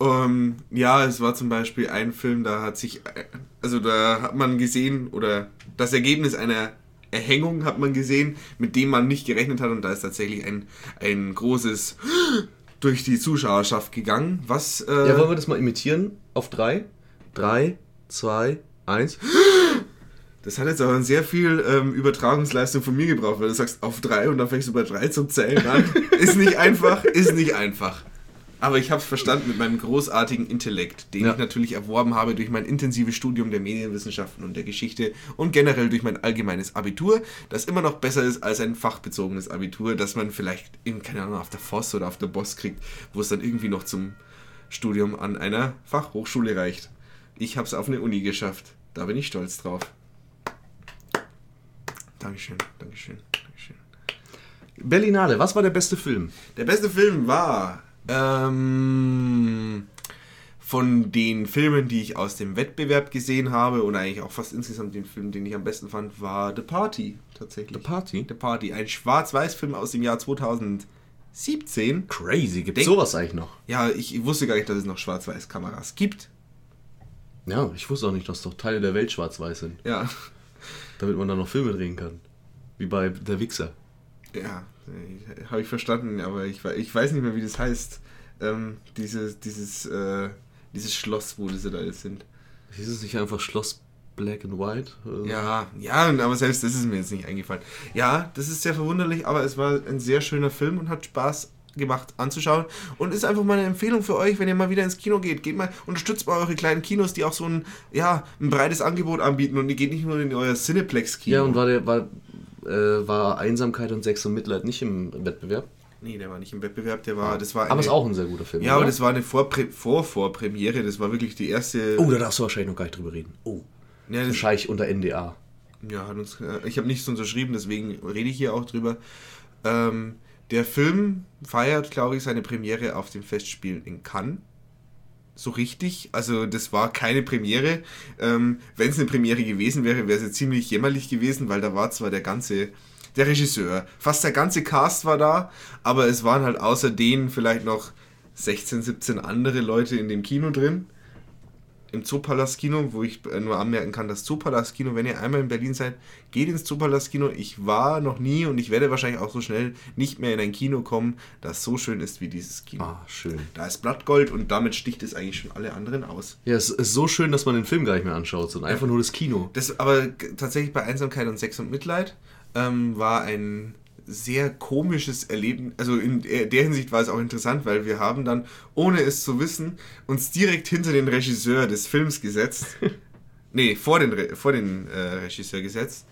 Ähm, ja, es war zum Beispiel ein Film, da hat sich, äh, also da hat man gesehen, oder das Ergebnis einer Erhängung hat man gesehen, mit dem man nicht gerechnet hat und da ist tatsächlich ein, ein großes durch die Zuschauerschaft gegangen, was... Äh, Ja, wollen wir das mal imitieren? Auf drei? Drei, zwei, eins. Das hat jetzt aber sehr viel ähm, Übertragungsleistung von mir gebraucht, weil du sagst auf drei und dann fängst du bei drei zum Zählen an. ist nicht einfach, ist nicht einfach. Aber ich habe es verstanden mit meinem großartigen Intellekt, den Ja. ich natürlich erworben habe durch mein intensives Studium der Medienwissenschaften und der Geschichte und generell durch mein allgemeines Abitur, das immer noch besser ist als ein fachbezogenes Abitur, das man vielleicht in, keine Ahnung, auf der Voss oder auf der Boss kriegt, wo es dann irgendwie noch zum Studium an einer Fachhochschule reicht. Ich habe es auf eine Uni geschafft. Da bin ich stolz drauf. Dankeschön, Dankeschön, Dankeschön. Berlinale, was war der beste Film? Der beste Film war ähm, von den Filmen, die ich aus dem Wettbewerb gesehen habe und eigentlich auch fast insgesamt den Film, den ich am besten fand, war The Party tatsächlich. The Party? The Party, ein Schwarz-Weiß-Film aus dem Jahr 2017. Crazy, gibt's Denk- sowas eigentlich noch? Ja, ich wusste gar nicht, dass es noch Schwarz-Weiß-Kameras gibt. Ja, ich wusste auch nicht, dass doch Teile der Welt schwarz-weiß sind, Ja, damit man da noch Filme drehen kann. Wie bei Der Wichser. ja, habe ich verstanden, aber ich, ich weiß nicht mehr, wie das heißt. Ähm, dieses, dieses, äh, dieses Schloss, wo diese da jetzt sind. Hieß es nicht einfach Schloss Black and White? So? Ja, ja, aber selbst das ist mir jetzt nicht eingefallen. Ja, das ist sehr verwunderlich, aber es war ein sehr schöner Film und hat Spaß gemacht anzuschauen und ist einfach mal eine Empfehlung für euch, wenn ihr mal wieder ins Kino geht. Geht mal, unterstützt mal eure kleinen Kinos, die auch so ein, ja, ein breites Angebot anbieten und ihr geht nicht nur in euer Cineplex-Kino. Ja, und war der war, äh, war Einsamkeit und Sex und Mitleid nicht im Wettbewerb? Nee, der war nicht im Wettbewerb, der war, das war Aber eine- ist auch ein sehr guter Film. Ja, aber oder? das war eine Vorprä Vor-Vorpremiere, das war wirklich die erste... Oh, da darfst du wahrscheinlich noch gar nicht drüber reden. Oh. ja, das, Wahrscheinlich unter NDA. Ja, hat uns, äh, ich habe nichts unterschrieben, deswegen rede ich hier auch drüber. Ähm, der Film feiert, glaube ich, seine Premiere auf dem Festspiel in Cannes. So richtig. Also das war keine Premiere. Ähm, Wenn es eine Premiere gewesen wäre, wäre es ziemlich jämmerlich gewesen, weil da war zwar der ganze, der Regisseur, fast der ganze Cast war da, aber es waren halt außer denen vielleicht noch 16, 17 andere Leute in dem Kino drin im Zoopalast-Kino, wo ich äh, nur anmerken kann, das Zoopalast-Kino, wenn ihr einmal in Berlin seid, geht ins Zoopalast-Kino. Ich war noch nie und ich werde wahrscheinlich auch so schnell nicht mehr in ein Kino kommen, das so schön ist wie dieses Kino. Ah, schön. Da ist Blattgold und damit sticht es eigentlich schon alle anderen aus. Ja, es ist so schön, dass man den Film gar nicht mehr anschaut, sondern einfach nur das Kino. Das aber tatsächlich bei Einsamkeit und Sex und Mitleid ähm, war ein sehr komisches Erleben. Also in der Hinsicht war es auch interessant, weil wir haben dann, ohne es zu wissen, uns direkt hinter den Regisseur des Films gesetzt. nee, vor den, Re vor den äh, Regisseur gesetzt.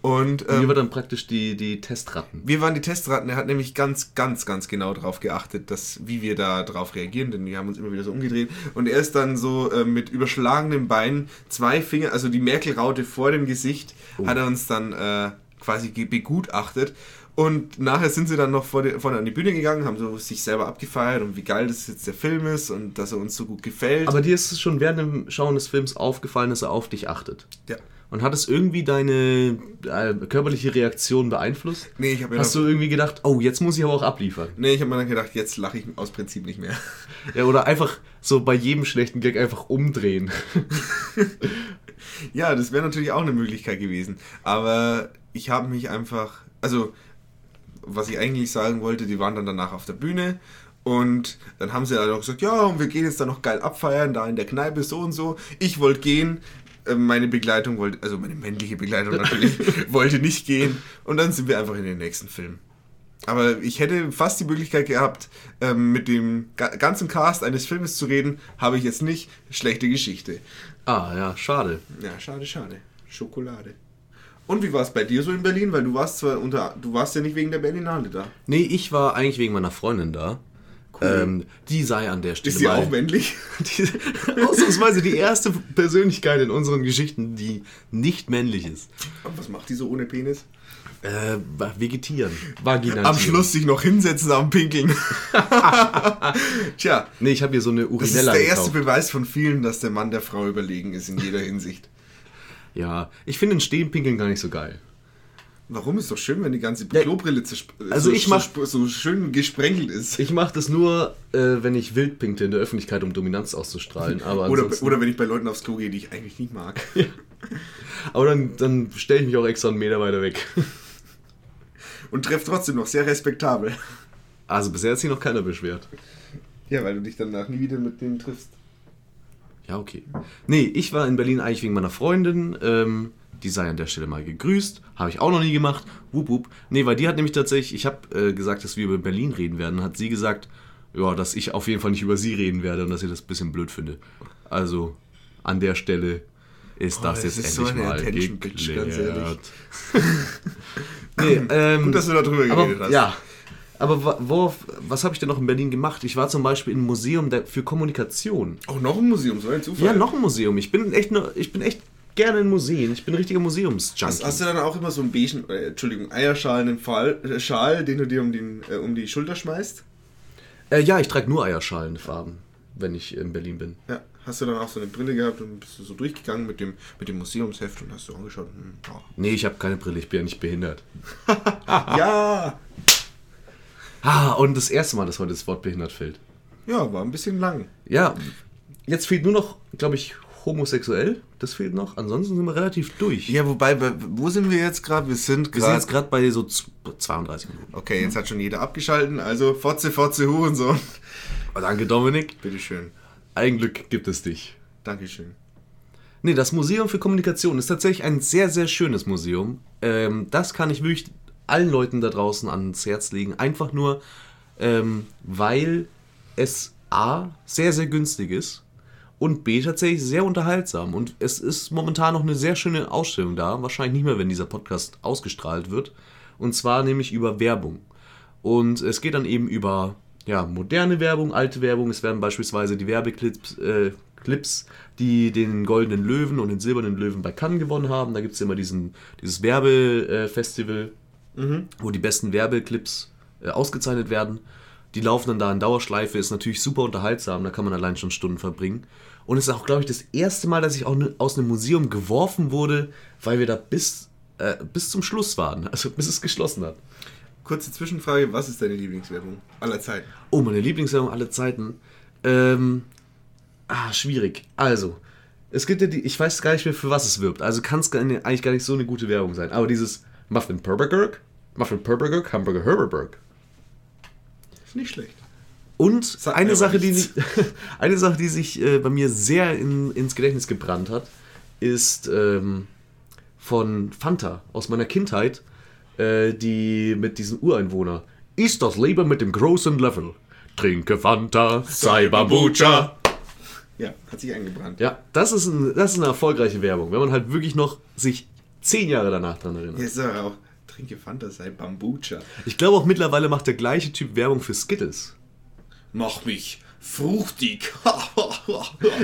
Und ähm, war dann praktisch die, die Testratten. wir waren die Testratten, er hat nämlich ganz, ganz, ganz genau darauf geachtet, dass, wie wir da drauf reagieren, denn wir haben uns immer wieder so umgedreht. Und er ist dann so äh, mit überschlagenen Beinen, zwei Finger, also die Merkel-Raute vor dem Gesicht, hat er uns dann äh, quasi begutachtet. Und nachher sind sie dann noch vor die, vorne an die Bühne gegangen, haben so sich selber abgefeiert und wie geil das jetzt der Film ist und dass er uns so gut gefällt. Aber dir ist es schon während dem Schauen des Films aufgefallen, dass er auf dich achtet. ja. Und hat es irgendwie deine äh, körperliche Reaktion beeinflusst? Nee, ich habe mir, Hast du irgendwie gedacht, oh, jetzt muss ich aber auch abliefern? nee, ich hab mir dann gedacht, jetzt lache ich aus Prinzip nicht mehr. Ja, oder einfach so bei jedem schlechten Gag einfach umdrehen. Ja, das wäre natürlich auch eine Möglichkeit gewesen. Aber ich habe mich einfach, also was ich eigentlich sagen wollte, die waren dann danach auf der Bühne und dann haben sie dann noch gesagt, ja, und wir gehen jetzt da noch geil abfeiern, da in der Kneipe so und so. Ich wollte gehen, äh, meine Begleitung wollte, also meine männliche Begleitung natürlich, wollte nicht gehen und dann sind wir einfach in den nächsten Film. Aber ich hätte fast die Möglichkeit gehabt, ähm, mit dem ga ganzen Cast eines Filmes zu reden. Habe ich jetzt nicht. Schlechte Geschichte. Ah, ja, schade. Ja, schade, schade. Schokolade. Und wie war es bei dir so in Berlin? Weil du warst zwar unter. Du warst ja nicht wegen der Berlinale da. Nee, ich war eigentlich wegen meiner Freundin da. Ähm, die sei an der Stelle. Ist sie auch männlich? die, ausnahmsweise die erste Persönlichkeit in unseren Geschichten, die nicht männlich ist. Und was macht die so ohne Penis? Äh, vegetieren. Vaginatieren. Am Schluss sich noch hinsetzen am Pinkeln. Tja, Nee, ich habe hier so eine das ist Urinella der erste gekauft. Beweis von vielen, dass der Mann der Frau überlegen ist in jeder Hinsicht. Ja, ich finde den Stehenpinkeln gar nicht so geil. Warum ist doch schön, wenn die ganze Ja, Klobrille zersp- also so, ich mach- so, so schön gesprenkelt ist. Ich mache das nur, äh, wenn ich wild pinkle in der Öffentlichkeit, um Dominanz auszustrahlen. Aber, Oder, oder wenn ich bei Leuten aufs Klo gehe, die ich eigentlich nicht mag. aber dann, dann stelle ich mich auch extra einen Meter weiter weg. Und treffe trotzdem noch sehr respektabel. Also bisher hat sich noch keiner beschwert. Ja, weil du dich danach nie wieder mit denen triffst. Ja, okay. Nee, ich war in Berlin eigentlich wegen meiner Freundin. Ähm, die sei an der Stelle mal gegrüßt. Habe ich auch noch nie gemacht. Wup, wup. Nee, weil die hat nämlich tatsächlich, ich habe äh, gesagt, dass wir über Berlin reden werden. Hat sie gesagt, ja, dass ich auf jeden Fall nicht über sie reden werde und dass ich das ein bisschen blöd finde. Also an der Stelle ist das, das jetzt ist so endlich eine mal Attention Bitch, ganz geklärt. nee, ähm, Gut, dass du darüber geredet aber, hast. Ja. Aber worauf, was habe ich denn noch in Berlin gemacht? Ich war zum Beispiel im Museum für Kommunikation. Auch noch ein Museum, so ein Zufall. Ja, noch ein Museum. Ich bin echt, nur, ich bin echt gerne in Museen. Ich bin ein richtiger Museumsjunkie. Hast, hast du dann auch immer so einen beigen, äh, Entschuldigung, eierschalenen Fall, äh, Schal, den du dir um, den, äh, um die Schulter schmeißt? äh, ja, ich trage nur Eierschalenfarben, wenn ich in Berlin bin. Ja. Hast du dann auch so eine Brille gehabt und bist du so durchgegangen mit dem, mit dem Museumsheft und hast du angeschaut? Hm, Nee, ich habe keine Brille, ich bin ja nicht behindert. ja. Ah, und das erste Mal, dass heute das Wort behindert fällt. Ja, war ein bisschen lang. Ja, jetzt fehlt nur noch, glaube ich, homosexuell. Das fehlt noch. Ansonsten sind wir relativ durch. Ja, wobei, bei- wo sind wir jetzt gerade? Wir sind wir sind jetzt gerade. gerade bei so z- 32 Minuten. Okay, jetzt hat schon jeder abgeschalten, also Fotze, Fotze, Hurensohn. Oh, danke, Dominik. Bitteschön. Ein Glück gibt es dich. Dankeschön. Nee, das Museum für Kommunikation ist tatsächlich ein sehr, sehr schönes Museum. Ähm, das kann ich wirklich allen Leuten da draußen ans Herz legen. Einfach nur, ähm, weil es A, sehr, sehr günstig ist und B, tatsächlich sehr unterhaltsam. Und es ist momentan noch eine sehr schöne Ausstellung da. Wahrscheinlich nicht mehr, wenn dieser Podcast ausgestrahlt wird. Und zwar nämlich über Werbung. Und es geht dann eben über ja, moderne Werbung, alte Werbung. Es werden beispielsweise die Werbeclips, äh, Clips, die den goldenen Löwen und den silbernen Löwen bei Cannes gewonnen haben. Da gibt es immer diesen, dieses Werbefestival, wo die besten Werbeclips äh, ausgezeichnet werden. Die laufen dann da in Dauerschleife, ist natürlich super unterhaltsam, da kann man allein schon Stunden verbringen. Und es ist auch, glaube ich, das erste Mal, dass ich auch ne, aus einem Museum geworfen wurde, weil wir da bis, äh, bis zum Schluss waren, also bis es geschlossen hat. Kurze Zwischenfrage, was ist deine Lieblingswerbung aller Zeiten? Oh, meine Lieblingswerbung aller Zeiten. Ähm, ah, schwierig. Also, es gibt ja die, ich weiß gar nicht mehr, für was es wirbt. Also kann es eigentlich gar nicht so eine gute Werbung sein. Aber dieses Muffin Purbergerk, Muffin Purbergerk, Hamburger Herberberg. Ist nicht schlecht. Und Sagt eine Sache, die, nichts. eine Sache, die sich äh, bei mir sehr in, ins Gedächtnis gebrannt hat, ist ähm, von Fanta aus meiner Kindheit, äh, die mit diesem Ureinwohner. Ist das Leben mit dem großen Level? Trinke Fanta, sei Bambucha. Ja, hat sich eingebrannt. Ja, das ist, ein, das ist eine erfolgreiche Werbung, wenn man halt wirklich noch sich zehn Jahre danach dran erinnert. Jetzt aber auch, trinke Fanta, sei Bambucha. Ich glaube auch mittlerweile macht der gleiche Typ Werbung für Skittles. Mach mich fruchtig.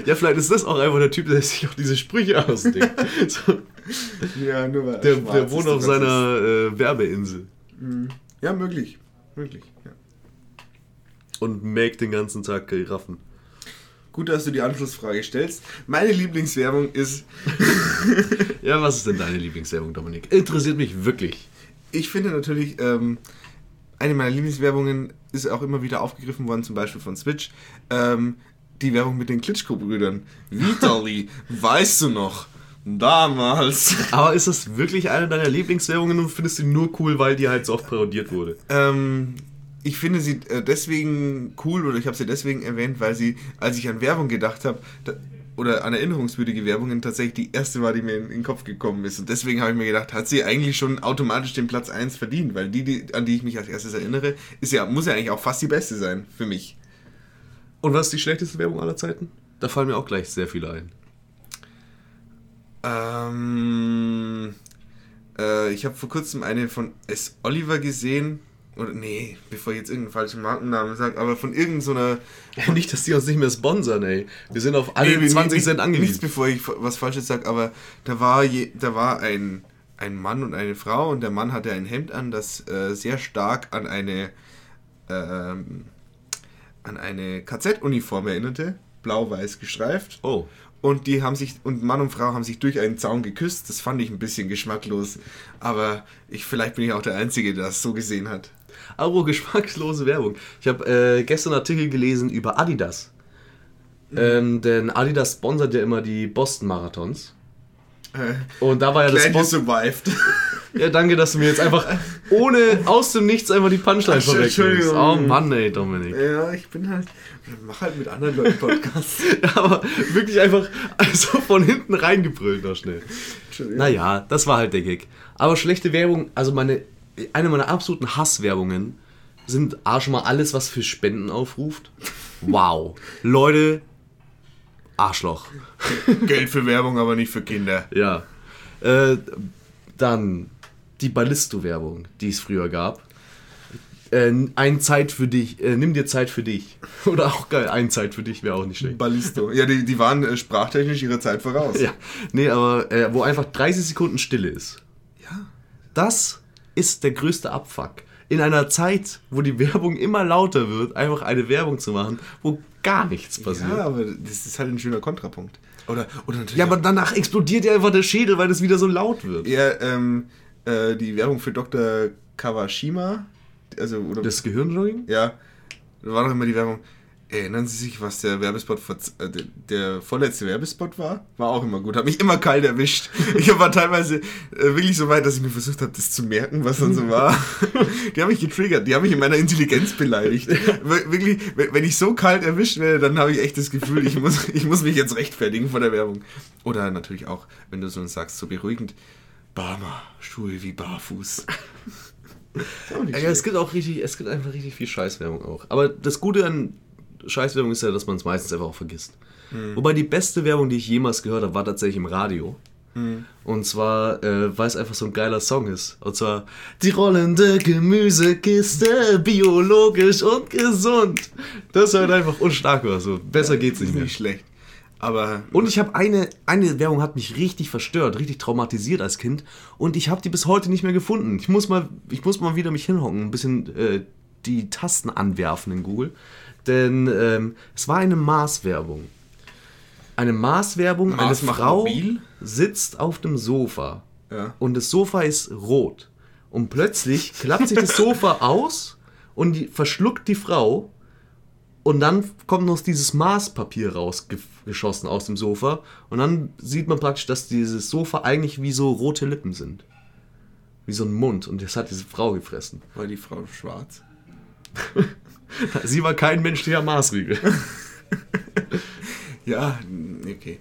Ja, vielleicht ist das auch einfach der Typ, der sich auch diese Sprüche ausdenkt. So, ja, nur weil er der, der wohnt auf seiner äh, Werbeinsel es- Ja, möglich. Möglich, ja. und mägt den ganzen Tag Giraffen. Gut, dass du die Anschlussfrage stellst. Meine Lieblingswerbung ist, Ja, was ist denn deine Lieblingswerbung, Dominik? Interessiert mich wirklich. Ich finde natürlich, ähm, eine meiner Lieblingswerbungen ist auch immer wieder aufgegriffen worden, zum Beispiel von Switch. Ähm, die Werbung mit den Klitschko-Brüdern. Vitali, weißt du noch? Damals. Aber ist das wirklich eine deiner Lieblingswerbungen und findest du nur cool, weil die halt so oft parodiert wurde? Ähm, ich finde sie äh, deswegen cool oder ich habe sie deswegen erwähnt, weil sie, als ich an Werbung gedacht habe, oder an erinnerungswürdige Werbungen tatsächlich die erste war, die mir in, in den Kopf gekommen ist. Und deswegen habe ich mir gedacht, hat sie eigentlich schon automatisch den Platz 1 verdient, weil die, die, an die ich mich als erstes erinnere, ist ja, muss ja eigentlich auch fast die beste sein für mich. Und was ist die schlechteste Werbung aller Zeiten? Da fallen mir auch gleich sehr viele ein. Ähm, äh, ich habe vor kurzem eine von S. Oliver gesehen. Oder nee, bevor ich jetzt irgendeinen falschen Markennamen sage, aber von irgendeiner. So nicht, dass die uns nicht mehr sponsern, ey. Wir sind auf alle nee, 20 Cent angewiesen. Nichts, bevor ich was Falsches sage, aber da war, je, da war ein, ein Mann und eine Frau und der Mann hatte ein Hemd an, das äh, sehr stark an eine, ähm, an eine KZ-Uniform erinnerte. Blau-weiß gestreift. Oh und die haben sich und Mann und Frau haben sich durch einen Zaun geküsst. Das fand ich ein bisschen geschmacklos, aber ich vielleicht bin ich auch der Einzige, der das so gesehen hat. Aber geschmacklose Werbung. Ich habe äh, gestern einen Artikel gelesen über Adidas. Mhm. Ähm, denn Adidas sponsert ja immer die Boston Marathons. Äh, und da war ja das Boston survived. Ja, danke, dass du mir jetzt einfach ohne aus dem Nichts einfach die Punchline vorwegnimmst. Oh Mann, ey, Dominik. Ja, ich bin halt mach halt mit anderen Leuten Podcasts. ja, aber wirklich einfach also von hinten reingebrüllt noch schnell. Naja, das war halt der Gig. Aber schlechte Werbung, also meine, eine meiner absoluten Hasswerbungen sind A schon mal alles, was für Spenden aufruft. Wow. Leute, Arschloch. Geld für Werbung, aber nicht für Kinder. Ja. Äh, dann die Ballisto-Werbung, die es früher gab äh, ein Zeit für dich, äh, nimm dir Zeit für dich. Oder auch geil, ein Zeit für dich wäre auch nicht schlecht. Ballisto. Ja, die, die waren äh, sprachtechnisch ihrer Zeit voraus. Ja, nee, aber äh, wo einfach 30 Sekunden Stille ist. Ja. Das ist der größte Abfuck. In einer Zeit, wo die Werbung immer lauter wird, einfach eine Werbung zu machen, wo gar nichts passiert. Ja, aber das ist halt ein schöner Kontrapunkt. Oder, oder natürlich ja, aber danach explodiert ja einfach der Schädel, weil es wieder so laut wird. Ja, ähm, äh, die Werbung für Dr. Kawashima, also, oder, das Gehirnjogging? Ja. Da war doch immer die Werbung. Erinnern Sie sich, was der Werbespot, äh, der, der, vorletzte Werbespot war? War auch immer gut. Hat mich immer kalt erwischt. Ich war teilweise äh, wirklich so weit, dass ich mir versucht habe, das zu merken, was dann so war. Die haben mich getriggert. Die haben mich in meiner Intelligenz beleidigt. Wirklich, wenn ich so kalt erwischt werde, dann habe ich echt das Gefühl, ich muss, ich muss mich jetzt rechtfertigen vor der Werbung. Oder natürlich auch, wenn du so sagst, so beruhigend. Barmer, Schuhe wie barfuß. Ja, es gibt auch richtig, es gibt einfach richtig viel Scheißwerbung auch. Aber das Gute an Scheißwerbung ist ja, dass man es meistens einfach auch vergisst. Hm. Wobei die beste Werbung, die ich jemals gehört habe, war tatsächlich im Radio. Hm. Und zwar, äh, weil es einfach so ein geiler Song ist. Und zwar die rollende Gemüsekiste, biologisch und gesund. Das ist halt einfach unstark so. Besser geht's nicht mehr. Nicht schlecht. Aber und ich habe eine, eine Werbung hat mich richtig verstört, richtig traumatisiert als Kind und ich habe die bis heute nicht mehr gefunden. Ich muss mal, ich muss mal wieder mich hinhocken, ein bisschen äh, die Tasten anwerfen in Google, denn ähm, es war eine Maßwerbung. Eine Maßwerbung, Mars eine Frau mobil? sitzt auf dem Sofa ja. und das Sofa ist rot und plötzlich klappt sich das Sofa aus und die, verschluckt die Frau und dann kommt noch dieses Maßpapier rausgeschossen aus dem Sofa. Und dann sieht man praktisch, dass dieses Sofa eigentlich wie so rote Lippen sind. Wie so ein Mund. Und das hat diese Frau gefressen. War die Frau schwarz? Sie war kein menschlicher Maßriegel. ja, okay.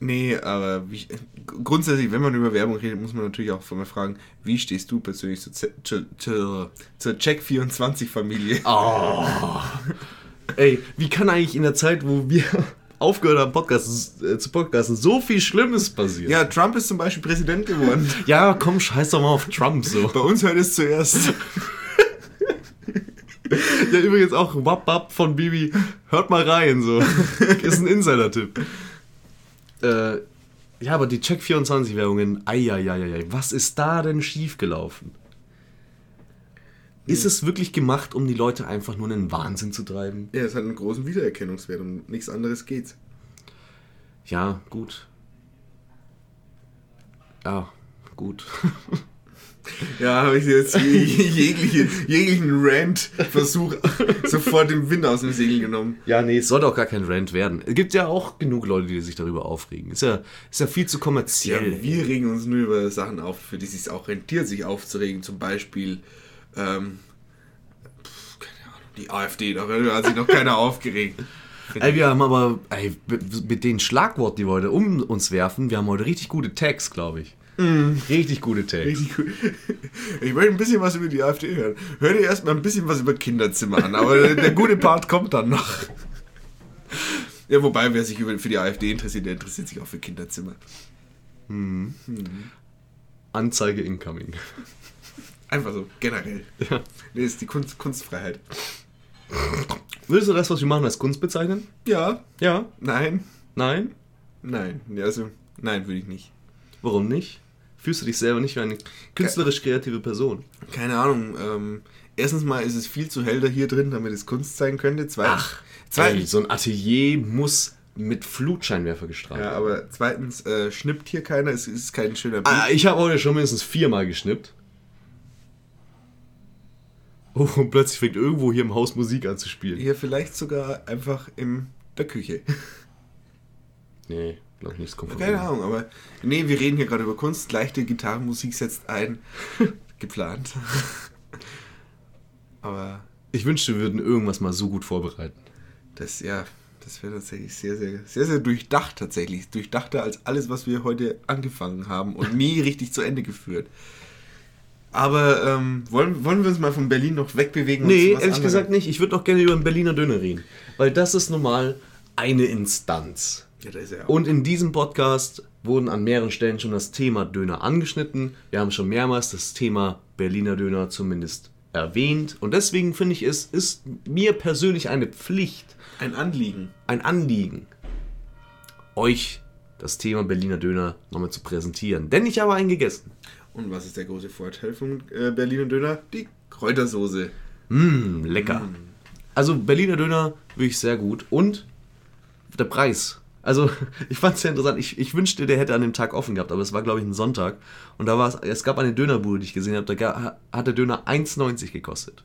Nee, aber wie, grundsätzlich, wenn man über Werbung redet, muss man natürlich auch von mir fragen, wie stehst du persönlich zur, zur, zur, zur Check24-Familie? Oh. Ey, wie kann eigentlich in der Zeit, wo wir aufgehört haben, Podcast, äh, zu podcasten, so viel Schlimmes passieren? Ja, Trump ist zum Beispiel Präsident geworden. ja, komm, scheiß doch mal auf Trump so. Bei uns hört es zuerst. Ja, übrigens auch Wap Wap von Bibi. Hört mal rein, so. Ist ein Insider-Tipp. Äh, ja, aber die Check24-Werbungen, eieieiei, was ist da denn schiefgelaufen? Ist es wirklich gemacht, um die Leute einfach nur in den Wahnsinn zu treiben? Ja, es hat einen großen Wiedererkennungswert und nichts anderes geht. Ja, gut. Ja, gut. Ja, habe ich jetzt jegliche, jeglichen Rant-Versuch sofort den Wind aus dem Segel genommen. Ja, nee, es sollte auch gar kein Rant werden. Es gibt ja auch genug Leute, die sich darüber aufregen. Ist ja, ist ja viel zu kommerziell. Ja, wir regen uns nur über Sachen auf, für die es sich auch rentiert, sich aufzuregen. Zum Beispiel, ähm, pf, keine Ahnung, die AfD, darüber hat sich noch keiner aufgeregt. Ey, wir haben aber ey, mit den Schlagworten, die wir heute um uns werfen, wir haben heute richtig gute Tags, glaube ich. Richtig gute Tags. Richtig gut. Ich möchte ein bisschen was über die AfD hören. Hör dir erstmal ein bisschen was über Kinderzimmer an, aber der, der gute Part kommt dann noch. Ja, wobei, wer sich für die AfD interessiert, der interessiert sich auch für Kinderzimmer. Anzeige incoming. Einfach so, generell. Ja. Nee, ist die Kunst, Kunstfreiheit. Würdest du das, was wir machen, als Kunst bezeichnen? Ja, Ja. nein, Nein? nein. Ja, also, nein, würde ich nicht. Warum nicht? Fühlst du dich selber nicht wie eine künstlerisch kreative Person? Keine Ahnung. Ähm, erstens mal ist es viel zu hell da hier drin, damit es Kunst sein könnte. Zweitens, Ey, zweitens so ein Atelier muss mit Flutscheinwerfer gestrahlt ja, aber zweitens äh, schnippt hier keiner. Es ist kein schöner Bild. Ah, ich habe heute schon mindestens viermal geschnippt. Oh, und plötzlich fängt irgendwo hier im Haus Musik an zu spielen. Hier vielleicht sogar einfach in der Küche. Nee, glaube ich nicht. Das kommt Keine. Ahnung, aber nee, wir reden hier gerade über Kunst. Leichte Gitarrenmusik setzt ein. Geplant. aber Ich wünschte, wir würden irgendwas mal so gut vorbereiten. das, ja, das wäre tatsächlich sehr, sehr, sehr, sehr durchdacht tatsächlich. Durchdachter als alles, was wir heute angefangen haben und nie richtig zu Ende geführt. Aber ähm, wollen, wollen wir uns mal von Berlin noch wegbewegen? Nee, ehrlich anderem? gesagt nicht. Ich würde doch gerne über einen Berliner Döner reden. Weil das ist normal eine Instanz. Ja, er. Und in diesem Podcast wurden an mehreren Stellen schon das Thema Döner angeschnitten. Wir haben schon mehrmals das Thema Berliner Döner zumindest erwähnt. Und deswegen finde ich, es ist mir persönlich eine Pflicht, ein Anliegen. ein Anliegen, euch das Thema Berliner Döner nochmal zu präsentieren. Denn ich habe einen gegessen. Und was ist der große Vorteil von äh, Berliner Döner? Die Kräutersoße. Mmm, lecker. Also Berliner Döner wirklich sehr gut. Und der Preis. Also ich fand es sehr interessant. Ich, ich wünschte, der hätte an dem Tag offen gehabt, aber es war, glaube ich, ein Sonntag. Und da war es, es gab eine Dönerbude, die ich gesehen habe, da hat der Döner 1,90 gekostet.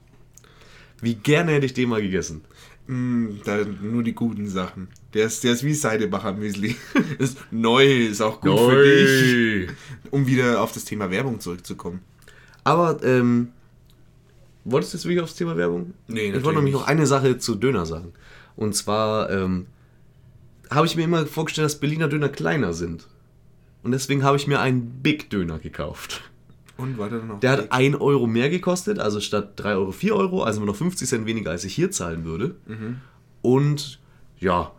Wie gerne hätte ich den mal gegessen. Mm, da nur die guten Sachen. Der ist, der ist wie Seidebacher Müsli. ist neu, ist auch gut für dich. Um wieder auf das Thema Werbung zurückzukommen. Aber, ähm, wolltest du jetzt wirklich aufs Thema Werbung? Nee, Ich wollte nämlich noch eine Sache zu Döner sagen. Und zwar, ähm, habe ich mir immer vorgestellt, dass Berliner Döner kleiner sind. Und deswegen habe ich mir einen Big Döner gekauft. Und weiter noch. Der hat 1 Euro mehr gekostet, also statt 3 Euro 4 Euro, also immer noch 50 Cent weniger, als ich hier zahlen würde. Und ja,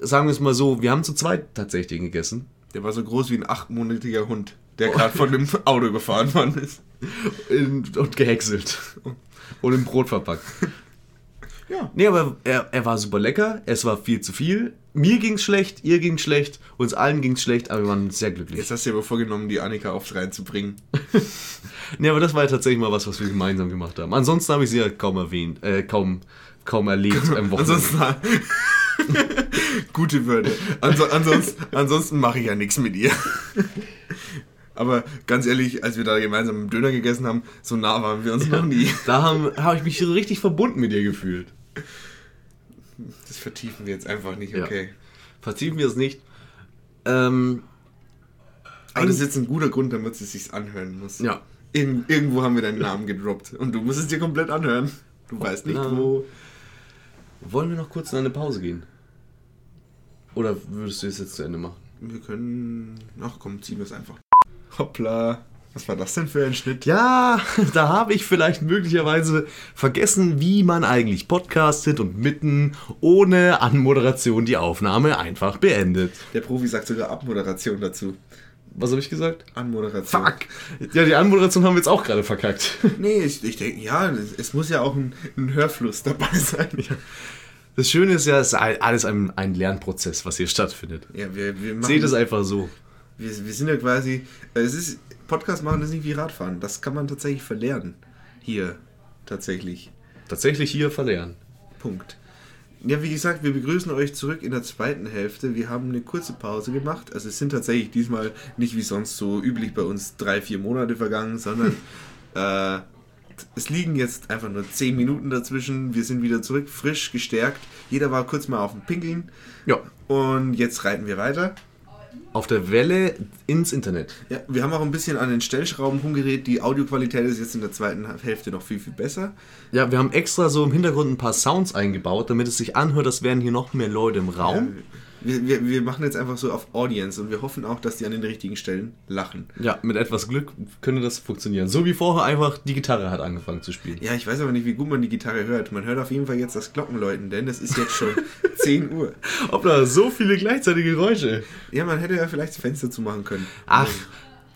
sagen wir es mal so, wir haben zu zweit tatsächlich gegessen. Der war so groß wie ein achtmonatiger Hund, der gerade von dem Auto gefahren worden ist. Und, und gehäckselt. Und im Brot verpackt. Ja. Nee, aber er, er war super lecker, es war viel zu viel. Mir ging's schlecht, ihr ging's schlecht, uns allen ging's schlecht, aber wir waren sehr glücklich. Jetzt hast du dir aber vorgenommen, die Annika aufs reinzubringen. Nee, aber das war ja tatsächlich mal was, was wir gemeinsam gemacht haben. Ansonsten habe ich sie ja kaum erwähnt, äh, kaum, kaum erlebt am Wochenende. Ansonsten. Gute Würde. Anso ansonsten ansonsten mache ich ja nichts mit ihr. Aber ganz ehrlich, als wir da gemeinsam einen Döner gegessen haben, so nah waren wir uns noch nie. Da habe hab ich mich so richtig verbunden mit ihr gefühlt. Das vertiefen wir jetzt einfach nicht, Ja. okay. Vertiefen wir es nicht. Ähm, Aber das ist jetzt ein guter Grund, damit sie es sich anhören muss. ja. Irgend, irgendwo haben wir deinen Namen gedroppt und du musst es dir komplett anhören. Du weißt nicht Na. wo. Wollen wir noch kurz in eine Pause gehen? Oder würdest du es jetzt zu Ende machen? Wir können. Ach komm, ziehen wir es einfach. Hoppla. Was war das denn für ein Schnitt? Ja, da habe ich vielleicht möglicherweise vergessen, wie man eigentlich podcastet und mitten ohne Anmoderation die Aufnahme einfach beendet. Der Profi sagt sogar Abmoderation dazu. Was habe ich gesagt? Anmoderation. Fuck! Ja, die Anmoderation haben wir jetzt auch gerade verkackt. Nee, ich, ich denke, ja, es, muss ja auch ein, ein Hörfluss dabei sein. Das Schöne ist ja, es ist alles ein, ein Lernprozess, was hier stattfindet. Ja, wir, wir machen. Seht es einfach so. Wir, wir sind ja quasi. äh, Es ist. Podcast machen ist nicht wie Radfahren. Das kann man tatsächlich verlernen. Hier. Tatsächlich. Tatsächlich hier verlernen. Punkt. Ja, wie gesagt, wir begrüßen euch zurück in der zweiten Hälfte. Wir haben eine kurze Pause gemacht. Also es sind tatsächlich diesmal nicht wie sonst so üblich bei uns drei, vier Monate vergangen, sondern äh, es liegen jetzt einfach nur zehn Minuten dazwischen. Wir sind wieder zurück, frisch, gestärkt. Jeder war kurz mal auf dem Pinkeln. Ja. Und jetzt reiten wir weiter. Auf der Welle ins Internet. Ja, wir haben auch ein bisschen an den Stellschrauben rumgeredet. Die Audioqualität ist jetzt in der zweiten Hälfte noch viel, viel besser. Ja, wir haben extra so im Hintergrund ein paar Sounds eingebaut, damit es sich anhört, als wären hier noch mehr Leute im Raum. Wir, wir, wir machen jetzt einfach so auf Audience und wir hoffen auch, dass die an den richtigen Stellen lachen. Ja, mit etwas Glück könnte das funktionieren. So wie vorher einfach die Gitarre hat angefangen zu spielen. Ja, ich weiß aber nicht, wie gut man die Gitarre hört. Man hört auf jeden Fall jetzt das Glockenläuten, denn es ist jetzt schon 10 Uhr. Ob da so viele gleichzeitige Geräusche. Ja, man hätte ja vielleicht das Fenster zumachen können. Ach,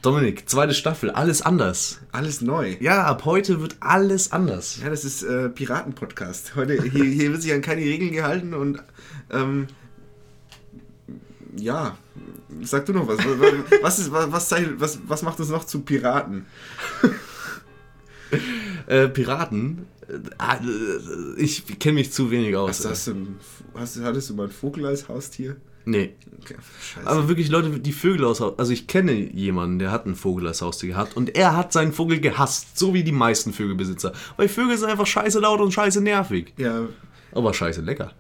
Dominik, zweite Staffel, alles anders. Alles neu. Ja, ab heute wird alles anders. Ja, das ist äh, Piraten-Podcast. Heute, hier, hier wird sich an keine Regeln gehalten und ähm, ja, sag du noch was. Was, ist, was, was, was, was macht uns noch zu Piraten? Äh, Piraten, äh, ah, äh, ich kenne mich zu wenig aus. Hast, hast du ein, hast, hattest du mal einen Vogel als Haustier? Nee. Okay. Aber wirklich Leute, die Vögel aus Also ich kenne jemanden, der hat einen Vogel als Haustier gehabt und er hat seinen Vogel gehasst, so wie die meisten Vögelbesitzer. Weil Vögel sind einfach scheiße laut und scheiße nervig. ja, Aber scheiße lecker.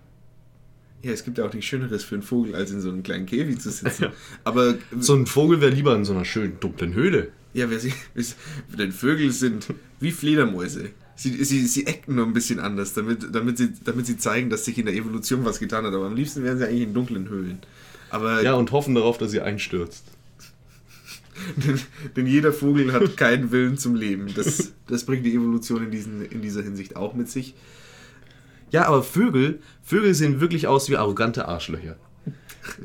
Ja, es gibt ja auch nichts Schöneres für einen Vogel, als in so einem kleinen Käfig zu sitzen. Aber So ein Vogel wäre lieber in so einer schönen dunklen Höhle. ja, wer sie, denn Vögel sind wie Fledermäuse. Sie, sie, sie acten nur ein bisschen anders, damit, damit, sie, damit sie zeigen, dass sich in der Evolution was getan hat. Aber am liebsten wären sie eigentlich in dunklen Höhlen. Aber Ja, und hoffen darauf, dass sie einstürzt. denn, denn jeder Vogel hat keinen Willen zum Leben. Das, das bringt die Evolution in, diesen, in dieser Hinsicht auch mit sich. Ja, aber Vögel, Vögel sehen wirklich aus wie arrogante Arschlöcher.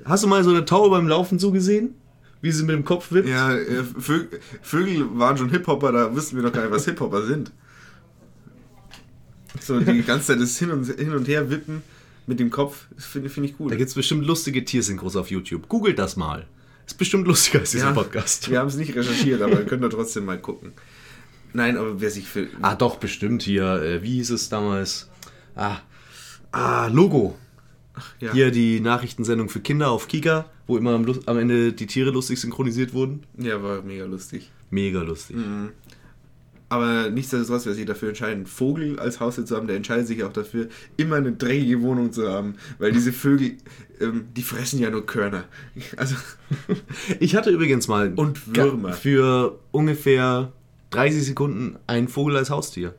Hast du mal so eine Taube beim Laufen zugesehen? Wie sie mit dem Kopf wippt? Ja, äh, Vö Vögel waren schon Hip-Hopper, da wüssten wir noch gar nicht, was Hip-Hopper sind. So die ganze Zeit das Hin und, hin und Her wippen mit dem Kopf, finde find ich gut. Da gibt es bestimmt lustige Tiersynchros auf YouTube. Googelt das mal. Ist bestimmt lustiger als dieser Ja, Podcast. Wir haben es nicht recherchiert, aber könnt ihr trotzdem mal gucken. Nein, aber wer sich für. Ah, doch, bestimmt hier. Äh, wie hieß es damals? Ah, ah Logo. ja. Hier die Nachrichtensendung für Kinder auf Kika, wo immer am, am Ende die Tiere lustig synchronisiert wurden. ja, war mega lustig. Mega lustig. Aber nichtsdestotrotz, wer sich dafür entscheidet, einen Vogel als Haustier zu haben, der entscheidet sich auch dafür, immer eine dreckige Wohnung zu haben. Weil diese Vögel, ähm, die fressen ja nur Körner. Also, Ich hatte übrigens mal Und Würmer. für ungefähr 30 Sekunden einen Vogel als Haustier.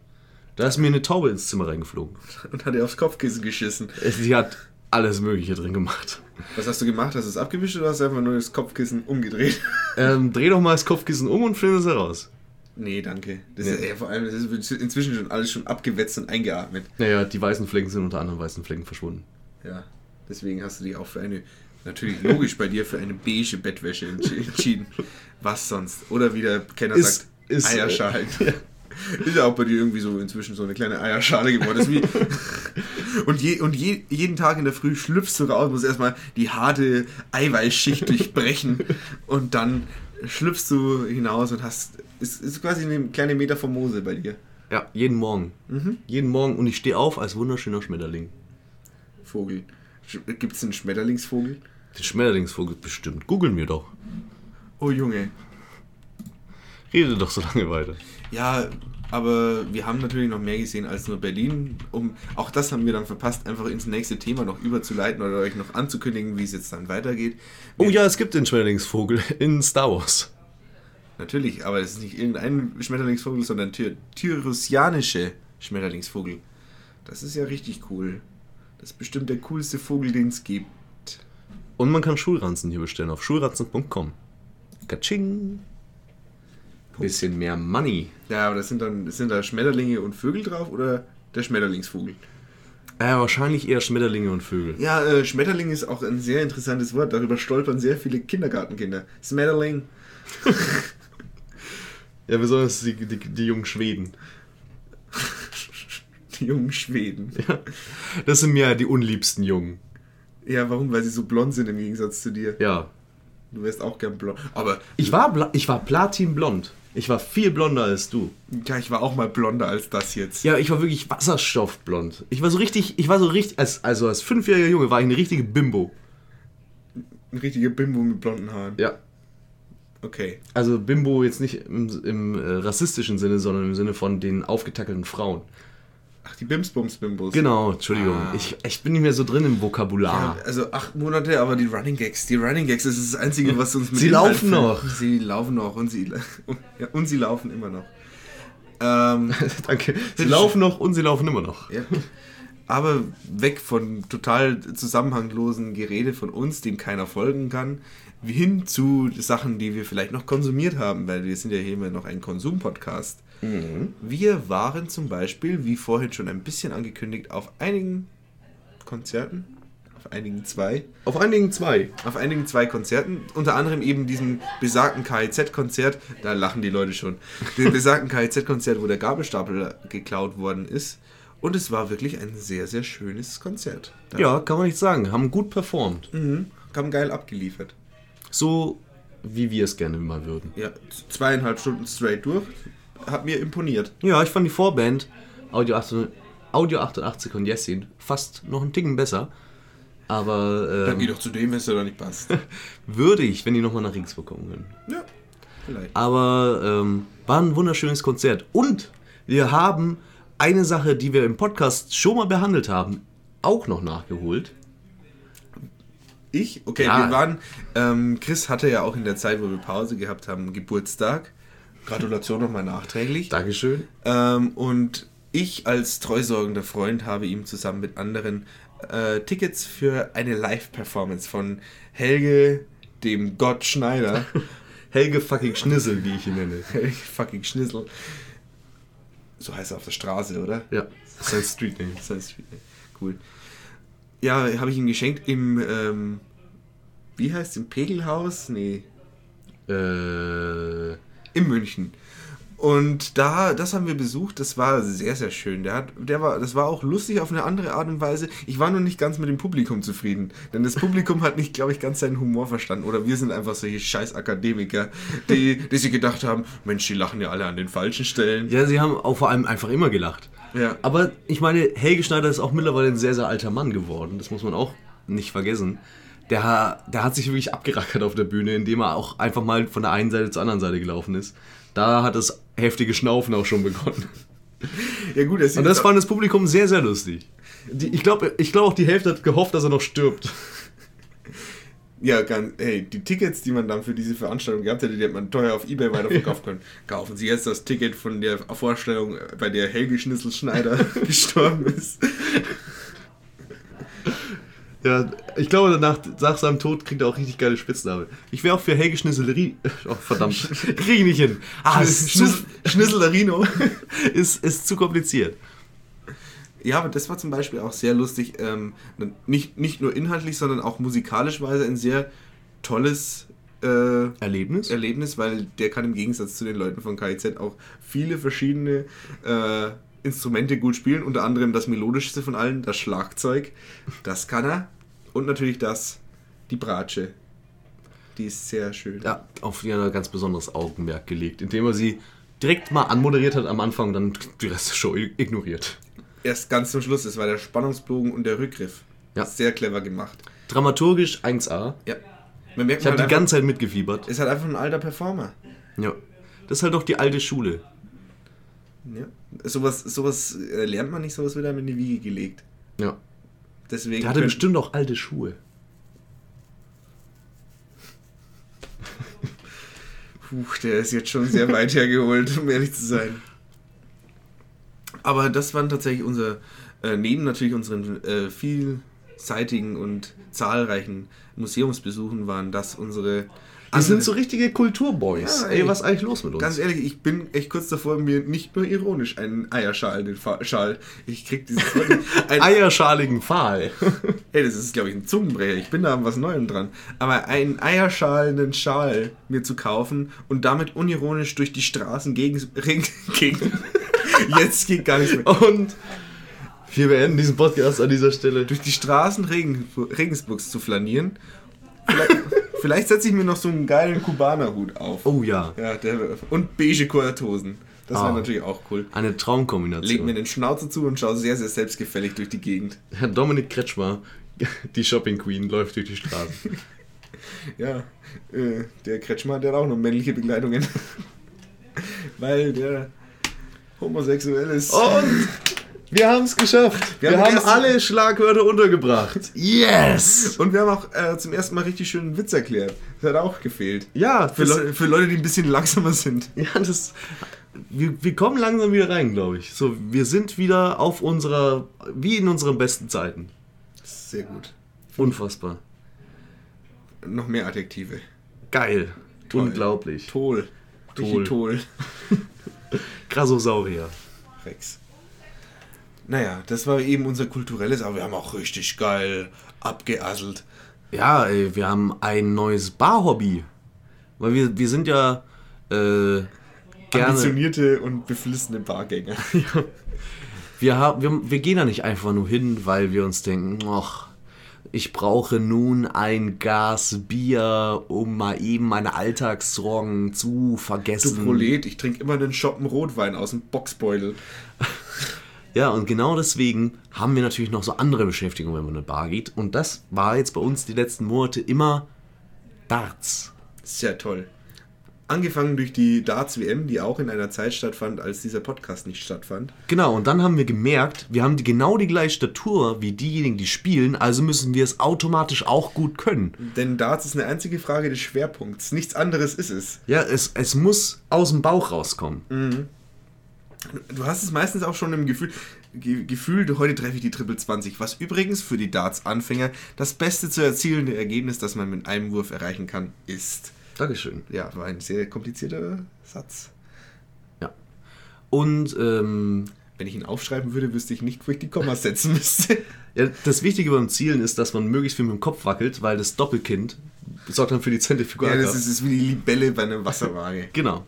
Da ist mir eine Taube ins Zimmer reingeflogen. und hat er aufs Kopfkissen geschissen. Sie hat alles Mögliche drin gemacht. Was hast du gemacht? Hast du es abgewischt oder hast du einfach nur das Kopfkissen umgedreht? Ähm, dreh doch mal das Kopfkissen um und finde es heraus. Nee, danke. Das Nee. ist ja vor allem, das ist inzwischen schon alles schon abgewetzt und eingeatmet. Naja, die weißen Flecken sind unter anderem weißen Flecken verschwunden. Ja. Deswegen hast du dich auch für eine, natürlich logisch bei dir, für eine beige Bettwäsche entsch- entschieden. Was sonst? Oder wie der Kenner Ist- sagt, ist, äh, Eierschalen. Ist ja auch bei dir irgendwie so inzwischen so eine kleine Eierschale geworden. Ist wie und je, und je, jeden Tag in der Früh schlüpfst du raus, musst erstmal die harte Eiweißschicht durchbrechen und dann schlüpfst du hinaus und hast. Es ist quasi eine kleine Metamorphose bei dir. Ja, jeden Morgen. Jeden Morgen und ich stehe auf als wunderschöner Schmetterling. Vogel. Gibt es einen Schmetterlingsvogel? Den Schmetterlingsvogel bestimmt. Googeln wir doch. Oh Junge. Rede doch so lange weiter. Ja, aber wir haben natürlich noch mehr gesehen als nur Berlin. Um, auch das haben wir dann verpasst, einfach ins nächste Thema noch überzuleiten oder euch noch anzukündigen, wie es jetzt dann weitergeht. Oh ja, es gibt den Schmetterlingsvogel in Star Wars. Natürlich, aber es ist nicht irgendein Schmetterlingsvogel, sondern Ty Tyrusianische Schmetterlingsvogel. Das ist ja richtig cool. Das ist bestimmt der coolste Vogel, den es gibt. Und man kann Schulranzen hier bestellen auf schulranzen.com. Katsching. Bisschen mehr Money. Ja, aber das sind dann sind da Schmetterlinge und Vögel drauf oder der Schmetterlingsvogel? Äh, wahrscheinlich eher Schmetterlinge und Vögel. Ja, äh, Schmetterling ist auch ein sehr interessantes Wort. Darüber stolpern sehr viele Kindergartenkinder. Schmetterling. Ja, besonders die, die, die jungen Schweden. Die jungen Schweden. Das sind mir die unliebsten Jungen. Ja, warum? Weil sie so blond sind im Gegensatz zu dir. Ja. Du wärst auch gern blond. Aber Ich war, ich war platinblond. Ich war viel blonder als du. ja, ich war auch mal blonder als das jetzt. Ja, ich war wirklich wasserstoffblond. Ich war so richtig, ich war so richtig, als, also als fünfjähriger Junge war ich eine richtige Bimbo. Ein richtiger Bimbo mit blonden Haaren. Ja. Okay. Also Bimbo jetzt nicht im, im äh, rassistischen Sinne, sondern im Sinne von den aufgetackelten Frauen. Ach, die Bimsbums-Bimbos. Genau, Entschuldigung. Ah. Ich, ich bin nicht mehr so drin im Vokabular. Ja, also acht Monate, aber die Running Gags, die Running Gags, das ist das Einzige, was uns mit Sie laufen noch. Sie laufen noch und sie, ja, und sie laufen immer noch. Ähm, Danke. Sie laufen noch und sie laufen immer noch. ja. Aber weg von total zusammenhanglosen Gerede von uns, dem keiner folgen kann, hin zu Sachen, die wir vielleicht noch konsumiert haben, weil wir sind ja hier immer noch ein Konsum-Podcast. Wir waren zum Beispiel, wie vorhin schon ein bisschen angekündigt, auf einigen Konzerten, auf einigen zwei, Auf einigen zwei. auf einigen zwei Konzerten, unter anderem eben diesem besagten KIZ-Konzert, da lachen die Leute schon, dem besagten KIZ-Konzert, wo der Gabelstapel geklaut worden ist. Und es war wirklich ein sehr, sehr schönes Konzert. Da Ja, kann man nicht sagen. Haben gut performt. Mhm. Kam geil abgeliefert. So, wie wir es gerne mal würden. Ja, zweieinhalb Stunden straight durch. Hat mir imponiert. Ja, ich fand die Vorband Audio 88, Audio 88 und Jessin fast noch einen Ticken besser. Aber Dann geh ähm, doch zu dem, wenn es dir doch nicht passt. würde ich, wenn die nochmal nach Regensburg kommen würden. ja, vielleicht. Aber ähm, war ein wunderschönes Konzert. Und wir haben eine Sache, die wir im Podcast schon mal behandelt haben, auch noch nachgeholt. Ich? Okay, Ja. wir waren. Ähm, Chris hatte ja auch in der Zeit, wo wir Pause gehabt haben, Geburtstag. Gratulation nochmal nachträglich. Dankeschön. Ähm, und ich als treusorgender Freund habe ihm zusammen mit anderen äh, Tickets für eine Live-Performance von Helge, dem Gott Schneider, Helge fucking Schnissel, wie ich ihn nenne. Helge fucking Schnissel. So heißt er auf der Straße, oder? Ja, sein Street Name. Das heißt, cool. Ja, habe ich ihm geschenkt im, ähm, wie heißt es, im Pegelhaus? Nee, Äh, in München. Und da, das haben wir besucht, das war sehr, sehr schön. Der hat, der war, das war auch lustig auf eine andere Art und Weise. Ich war nur nicht ganz mit dem Publikum zufrieden. Denn das Publikum hat nicht, glaube ich, ganz seinen Humor verstanden. Oder wir sind einfach solche scheiß Akademiker, die, die sich gedacht haben, Mensch, die lachen ja alle an den falschen Stellen. ja, sie haben auch vor allem einfach immer gelacht. Ja. Aber ich meine, Helge Schneider ist auch mittlerweile ein sehr, sehr alter Mann geworden. Das muss man auch nicht vergessen. Der, der hat sich wirklich abgerackert auf der Bühne, indem er auch einfach mal von der einen Seite zur anderen Seite gelaufen ist. Da hat das heftige Schnaufen auch schon begonnen. Ja gut, das, Und das fand das Publikum sehr, sehr lustig. Die, ich glaube ich glaub auch die Hälfte hat gehofft, dass er noch stirbt. Ja, ganz, hey, die Tickets, die man dann für diese Veranstaltung gehabt hätte, die hätte man teuer auf Ebay weiterverkaufen können. Kaufen Sie jetzt das Ticket von der Vorstellung, bei der Helge Schnitzel-Schneider gestorben ist. Ja, ich glaube, danach, nach seinem Tod kriegt er auch richtig geile Spitznamen. Ich wäre auch für Helge Schnisselerie. Oh, verdammt. Kriege ich nicht hin. Ah, es ist, ist, ist zu kompliziert. Ja, aber das war zum Beispiel auch sehr lustig. Ähm, nicht, nicht nur inhaltlich, sondern auch musikalischweise ein sehr tolles äh, Erlebnis? Erlebnis, weil der kann im Gegensatz zu den Leuten von KIZ auch viele verschiedene äh, Instrumente gut spielen, unter anderem das melodischste von allen, das Schlagzeug. Das kann er. Und natürlich das, die Bratsche. Die ist sehr schön. ja, auf die hat er ganz besonderes Augenmerk gelegt, indem er sie direkt mal anmoderiert hat am Anfang und dann die Rest der Show ignoriert. Erst ganz zum Schluss, es war der Spannungsbogen und der Rückgriff. Ja. Sehr clever gemacht. Dramaturgisch 1A. Ja. Man merkt Ich habe halt die einfach, ganze Zeit mitgefiebert. ist halt einfach ein alter Performer. Ja. Das ist halt doch die alte Schule. Ja. Sowas, sowas äh, lernt man nicht, sowas wird einem in die Wiege gelegt. Ja. Deswegen Der hatte bestimmt auch alte Schuhe. Puh, der ist jetzt schon sehr weit hergeholt, um ehrlich zu sein. Aber das waren tatsächlich unser, äh, neben natürlich unseren äh, vielseitigen und zahlreichen Museumsbesuchen, waren das unsere. Wir sind so richtige Kulturboys. Ja, ey, ey. was ist eigentlich los mit uns? Ganz ehrlich, ich bin echt kurz davor, mir nicht nur ironisch einen Eierschal, den Fa Schal. Ich krieg dieses Wort nicht. Ein, Eierschaligen Pfahl. Hey, das ist, glaube ich, ein Zungenbrecher. Ich bin da an was Neuem dran. Aber einen eierschalenden Schal mir zu kaufen und damit unironisch durch die Straßen gegen... gegen jetzt geht gar nichts mehr. Und wir beenden diesen Podcast an dieser Stelle. Durch die Straßen Regen, Regensburgs zu flanieren. Vielleicht, setze ich mir noch so einen geilen Kubanerhut auf. Oh ja, Ja, der, und beige Korthosen. Das wäre Ah. natürlich auch cool. eine Leg mir Traumkombination. den Schnauzer zu und schaue sehr, sehr selbstgefällig durch die Gegend. Herr Dominik Kretschmer, die Shopping Queen, läuft durch die Straßen. Ja, äh, der Kretschmer, der hat auch noch männliche Begleitungen. Weil der homosexuell ist. Und Wir haben es geschafft. Wir, Wir haben haben alle Schlagwörter untergebracht. Yes! Und wir haben auch äh, zum ersten Mal richtig schön einen Witz erklärt. Das hat auch gefehlt. Ja, Für, Leu für Leute, die ein bisschen langsamer sind. ja, das wir, wir kommen langsam wieder rein, glaube ich. So, wir sind wieder auf unserer, wie in unseren besten Zeiten. Sehr gut. Unfassbar. Noch mehr Adjektive. Geil. Toll. Unglaublich. Toll. Toll. Toll. Krassosaurier. Rex. Naja, das war eben unser kulturelles, aber wir haben auch richtig geil abgeasselt. Ja, ey, wir haben ein neues Barhobby. Weil wir, wir sind ja äh, gerne. Ambitionierte und beflissene Bargänger. Wir, haben, wir, wir gehen da nicht einfach nur hin, weil wir uns denken, ach, ich brauche nun ein Gas Bier, um mal eben meine Alltagssorgen zu Du vergessen. Prolet, ich trinke immer einen Schoppen Rotwein aus dem Boxbeutel. Ja, und genau deswegen haben wir natürlich noch so andere Beschäftigungen, wenn man in eine Bar geht. Und das war jetzt bei uns die letzten Monate immer Darts. Sehr toll. Angefangen durch die Darts-WM, die auch in einer Zeit stattfand, als dieser Podcast nicht stattfand. Genau, und dann haben wir gemerkt, wir haben die, genau die gleiche Statur wie diejenigen, die spielen, also müssen wir es automatisch auch gut können. Denn Darts ist eine einzige Frage des Schwerpunkts. Nichts anderes ist es. Ja, es, es muss aus dem Bauch rauskommen. Du hast es meistens auch schon im Gefühl, Ge Gefühl, heute treffe ich die Triple 20, was übrigens für die Darts-Anfänger das beste zu erzielende Ergebnis, das man mit einem Wurf erreichen kann, ist. Dankeschön. Ja, war ein sehr komplizierter Satz. Ja. Und ähm, Wenn ich ihn aufschreiben würde, wüsste ich nicht, wo ich die Kommas setzen müsste. ja, das Wichtige beim Zielen ist, dass man möglichst viel mit dem Kopf wackelt, weil das Doppelkind sorgt dann für die Ja, Zentrifugalkraft. das ist, ist wie die Libelle bei einer Wasserwaage. Genau.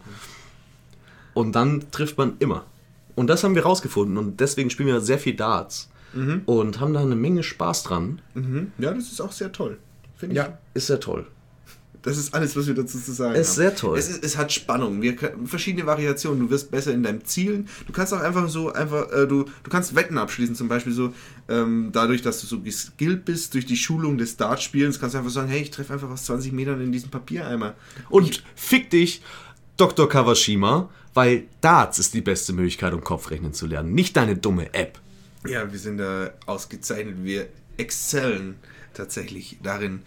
Und dann trifft man immer. Und das haben wir rausgefunden und deswegen spielen wir sehr viel Darts. Und haben da eine Menge Spaß dran. Mhm. Ja, das ist auch sehr toll. Finde ich. ist sehr toll. Das ist alles, was wir dazu zu sagen Ist haben. sehr toll. Es, ist, es hat Spannung. Wir verschiedene Variationen. Du wirst besser in deinem Zielen. Du kannst auch einfach so, einfach, äh, du, du kannst Wetten abschließen. Zum Beispiel so, ähm, dadurch, dass du so geskillt bist durch die Schulung des Dartspielens, kannst du einfach sagen, hey, ich treffe einfach aus 20 Metern in diesen Papiereimer. Und fick dich, Dr. Kawashima, weil Darts ist die beste Möglichkeit, um Kopfrechnen zu lernen. Nicht deine dumme App. Ja, wir sind da ausgezeichnet. Wir exzellen tatsächlich darin,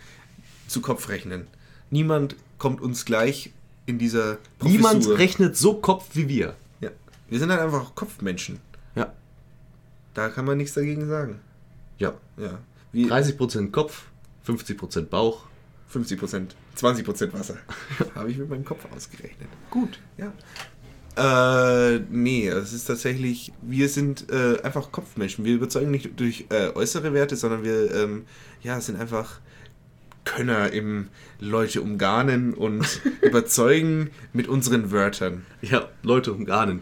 zu Kopfrechnen. Niemand kommt uns gleich in dieser Niemand Professur. rechnet so Kopf wie wir. Ja. Wir sind halt einfach Kopfmenschen. Ja. Da kann man nichts dagegen sagen. Ja. Ja. Wie 30% Kopf, 50% Bauch. 50 Prozent, 20 Prozent Wasser. Habe ich mit meinem Kopf ausgerechnet. Gut, ja. Äh, nee, es ist tatsächlich, wir sind äh, einfach Kopfmenschen. Wir überzeugen nicht durch äh, äußere Werte, sondern wir ähm, ja, sind einfach Könner im Leute umgarnen und überzeugen mit unseren Wörtern. Ja, Leute umgarnen.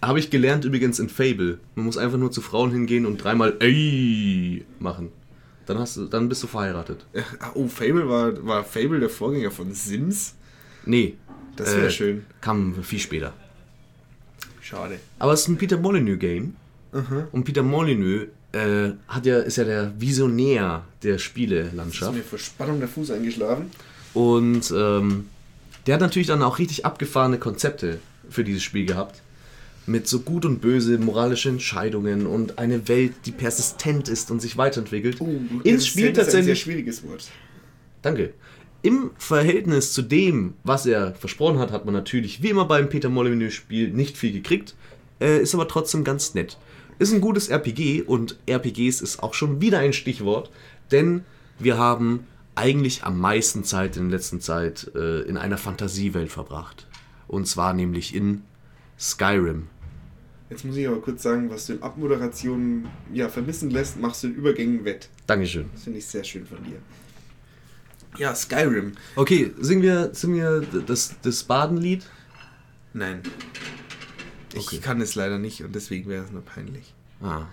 Habe ich gelernt übrigens in Fable. Man muss einfach nur zu Frauen hingehen und dreimal ey machen. Dann, hast du, dann bist du verheiratet. Äh, Oh, Fable war, war Fable der Vorgänger von Sims? Nee. Das wäre äh, schön. Kam viel später. Schade. Aber es ist ein Peter Molyneux-Game. Und Peter Molyneux äh, hat ja, ist ja der Visionär der Ist Spielelandschaft. mir vor Spannung der Fuß eingeschlafen. Und ähm, der hat natürlich dann auch richtig abgefahrene Konzepte für dieses Spiel gehabt. Mit so gut und böse moralische Entscheidungen und eine Welt, die persistent ist und sich weiterentwickelt. Ins Spiel Oh, Das ist ein sehr tatsächlich. schwieriges Wort. Danke. Im Verhältnis zu dem, was er versprochen hat, hat man natürlich, wie immer beim Peter Molyneux-Spiel, nicht viel gekriegt. Äh, ist aber trotzdem ganz nett. Ist ein gutes RPG und RPGs ist auch schon wieder ein Stichwort, denn wir haben eigentlich am meisten Zeit in der letzten Zeit äh, in einer Fantasiewelt verbracht. Und zwar nämlich in Skyrim. Jetzt muss ich aber kurz sagen, was du in Abmoderationen ja, vermissen lässt, machst du in Übergängen wett. Dankeschön. Das finde ich sehr schön von dir. Ja, Skyrim. Okay, singen wir, singen wir das, das Badenlied? Nein. Ich Okay. kann es leider nicht und deswegen wäre es nur peinlich. Ah.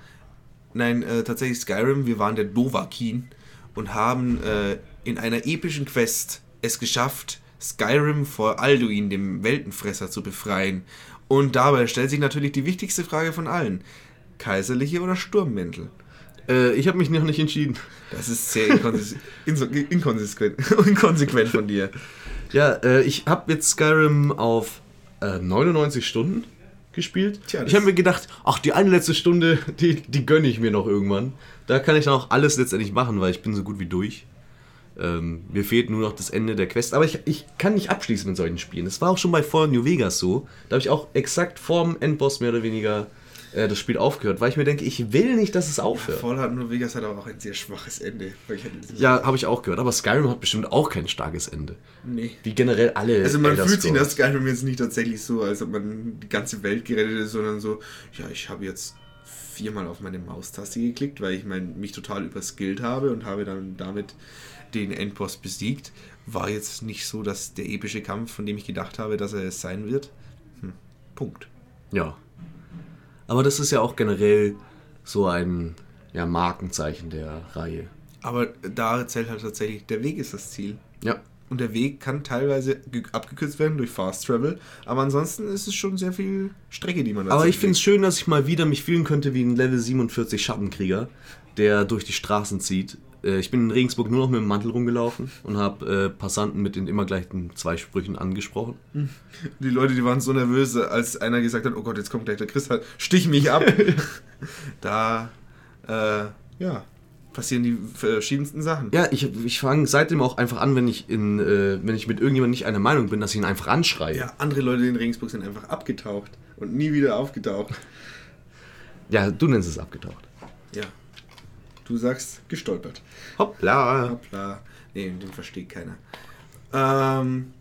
Nein, äh, tatsächlich Skyrim, wir waren der Dovahkiin und haben äh, in einer epischen Quest es geschafft, Skyrim vor Alduin, dem Weltenfresser, zu befreien. Und dabei stellt sich natürlich die wichtigste Frage von allen. Kaiserliche oder Sturmmäntel? Äh, ich habe mich noch nicht entschieden. Das ist sehr inkonsequent, inkonsequent von dir. Ja, äh, ich habe jetzt Skyrim auf äh, 99 Stunden gespielt. Tja, ich habe mir gedacht, ach, die eine letzte Stunde, die, die gönne ich mir noch irgendwann. Da kann ich dann auch alles letztendlich machen, weil ich bin so gut wie durch. Ähm, mir fehlt nur noch das Ende der Quest. Aber ich, ich kann nicht abschließen mit solchen Spielen. Das war auch schon bei Fallout New Vegas so. Da habe ich auch exakt vorm Endboss mehr oder weniger äh, das Spiel aufgehört, weil ich mir denke, ich will nicht, dass es aufhört. Fallout New Vegas hat aber auch ein sehr schwaches Ende. Ja, habe ich auch gehört. Aber Skyrim hat bestimmt auch kein starkes Ende. Nee. Wie generell alle. Also man Elder fühlt sich das Skyrim jetzt nicht tatsächlich so, als ob man die ganze Welt gerettet ist, sondern so, ja, ich habe jetzt viermal auf meine Maustaste geklickt, weil ich mein, mich total überskillt habe und habe dann damit den Endboss besiegt. War jetzt nicht so, dass der epische Kampf, von dem ich gedacht habe, dass er es sein wird. Hm. Punkt. Ja. Aber das ist ja auch generell so ein ja, Markenzeichen der Reihe. Aber da zählt halt tatsächlich, der Weg ist das Ziel. Ja. Und der Weg kann teilweise ge- abgekürzt werden durch Fast Travel, aber ansonsten ist es schon sehr viel Strecke, die man da Aber ich finde es schön, dass ich mal wieder mich fühlen könnte wie ein Level 47 Schattenkrieger, der durch die Straßen zieht. Äh, Ich bin in Regensburg nur noch mit dem Mantel rumgelaufen und habe äh, Passanten mit den immer gleichen zwei Sprüchen angesprochen. Die Leute, die waren so nervös, als einer gesagt hat, oh Gott, jetzt kommt gleich der Chris, halt, stich mich ab. da, äh, ja, passieren die verschiedensten Sachen. Ja, ich, ich fange seitdem auch einfach an, wenn ich, in, äh, wenn ich mit irgendjemandem nicht einer Meinung bin, dass ich ihn einfach anschreie. Ja, andere Leute in Regensburg sind einfach abgetaucht und nie wieder aufgetaucht. ja, du nennst es abgetaucht. Ja. Du sagst gestolpert. Hoppla. Hoppla. Nee, den versteht keiner. Ähm,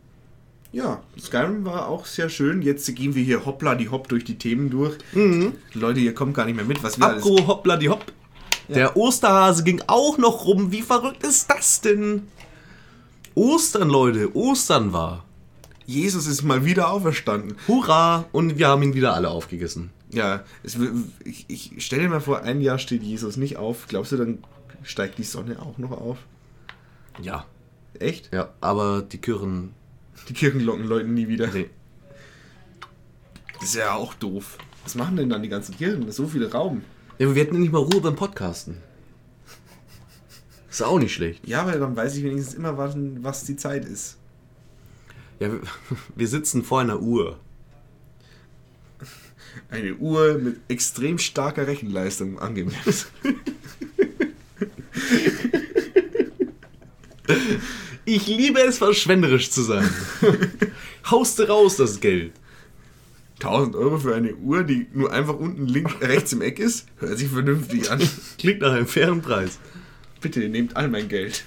ja, Skyrim war auch sehr schön. Jetzt gehen wir hier hoppla die hopp durch die Themen durch. Leute, ihr kommt gar nicht mehr mit, was wir alles... Apro hoppla die hopp. Der Osterhase ging auch noch rum. Wie verrückt ist das denn? Ostern, Leute. Ostern war. Jesus ist mal wieder auferstanden. Hurra! Und wir haben ihn wieder alle aufgegessen. Ja, es, ich, ich stell dir mal vor, ein Jahr steht Jesus nicht auf. Glaubst du, dann steigt die Sonne auch noch auf? Ja. Echt? Ja, aber die Kirchen. Die Kirchenglocken läuten nie wieder. Nee. Das ist ja auch doof. Was machen denn dann die ganzen Kirchen? So viel Raum. Ja, wir hatten nicht mal Ruhe beim Podcasten. Ist auch nicht schlecht. Ja, aber dann weiß ich wenigstens immer, was, was die Zeit ist. Ja, wir sitzen vor einer Uhr. Eine Uhr mit extrem starker Rechenleistung angemeldet. Ich liebe es, verschwenderisch zu sein. Hauste raus das Geld. 1000 Euro für eine Uhr, die nur einfach unten links, rechts im Eck ist? Hört sich vernünftig an. Klingt nach einem fairen Preis. Bitte, nehmt all mein Geld.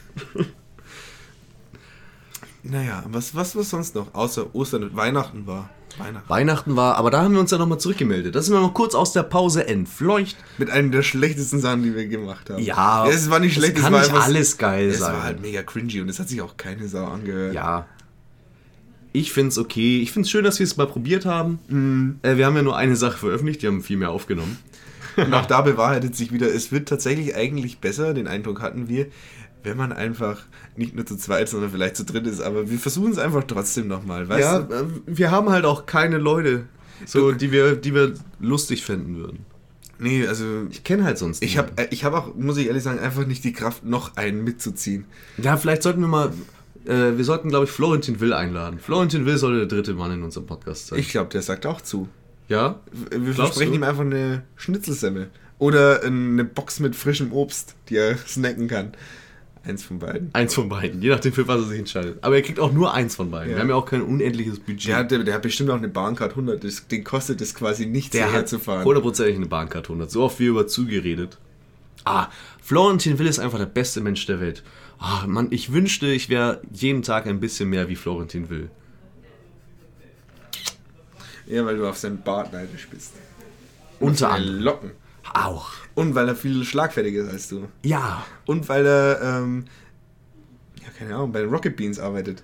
naja, was, was, was sonst noch? Außer Ostern und Weihnachten war. Weihnachten. Weihnachten war, aber da haben wir uns ja nochmal zurückgemeldet. Da sind wir noch kurz aus der Pause entfleucht. Mit einem der schlechtesten Sachen, die wir gemacht haben. Ja, es war nicht es schlecht, kann war nicht alles geil es sein. war halt mega cringy und es hat sich auch keine Sau angehört. Ja. Ich find's okay. Ich find's schön, dass wir es mal probiert haben. Mhm. Äh, wir haben ja nur eine Sache veröffentlicht, die haben viel mehr aufgenommen. Und auch da bewahrheitet sich wieder, es wird tatsächlich eigentlich besser, den Eindruck hatten wir, wenn man einfach nicht nur zu zweit, sondern vielleicht zu dritt ist. Aber wir versuchen es einfach trotzdem nochmal, weißt ja, du? äh, wir haben halt auch keine Leute, so, die, wir, die wir lustig finden würden. Nee, also Ich kenne halt sonst ich habe ich hab auch, muss ich ehrlich sagen, einfach nicht die Kraft, noch einen mitzuziehen. Ja, vielleicht sollten wir mal. Äh, wir sollten, glaube ich, Florentin Will einladen. Florentin Will sollte der dritte Mann in unserem Podcast sein. Ich glaube, der sagt auch zu. ja? Wir Glaubst versprechen du? ihm einfach eine Schnitzelsemmel. Oder eine Box mit frischem Obst, die er snacken kann. Eins von beiden. Eins von beiden, je nachdem, für was er sich entscheidet. Aber er kriegt auch nur eins von beiden. Ja. Wir haben ja auch kein unendliches Budget. Der hat, der, der hat bestimmt auch eine Bahncard 100. Das, den kostet es quasi nichts, Der hierher zu fahren. hundertprozentig eine Bahncard 100. So oft wie über zugeredet. Ah, Florentin Will ist einfach der beste Mensch der Welt. Ah, Mann, ich wünschte, ich wäre jeden Tag ein bisschen mehr wie Florentin Will. Ja, weil du auf seinen Bart neidisch bist. Unter anderem. Locken. Auch. Und weil er viel schlagfertiger ist als du. Ja. Und weil er, ähm, ja, keine Ahnung, bei den Rocket Beans arbeitet.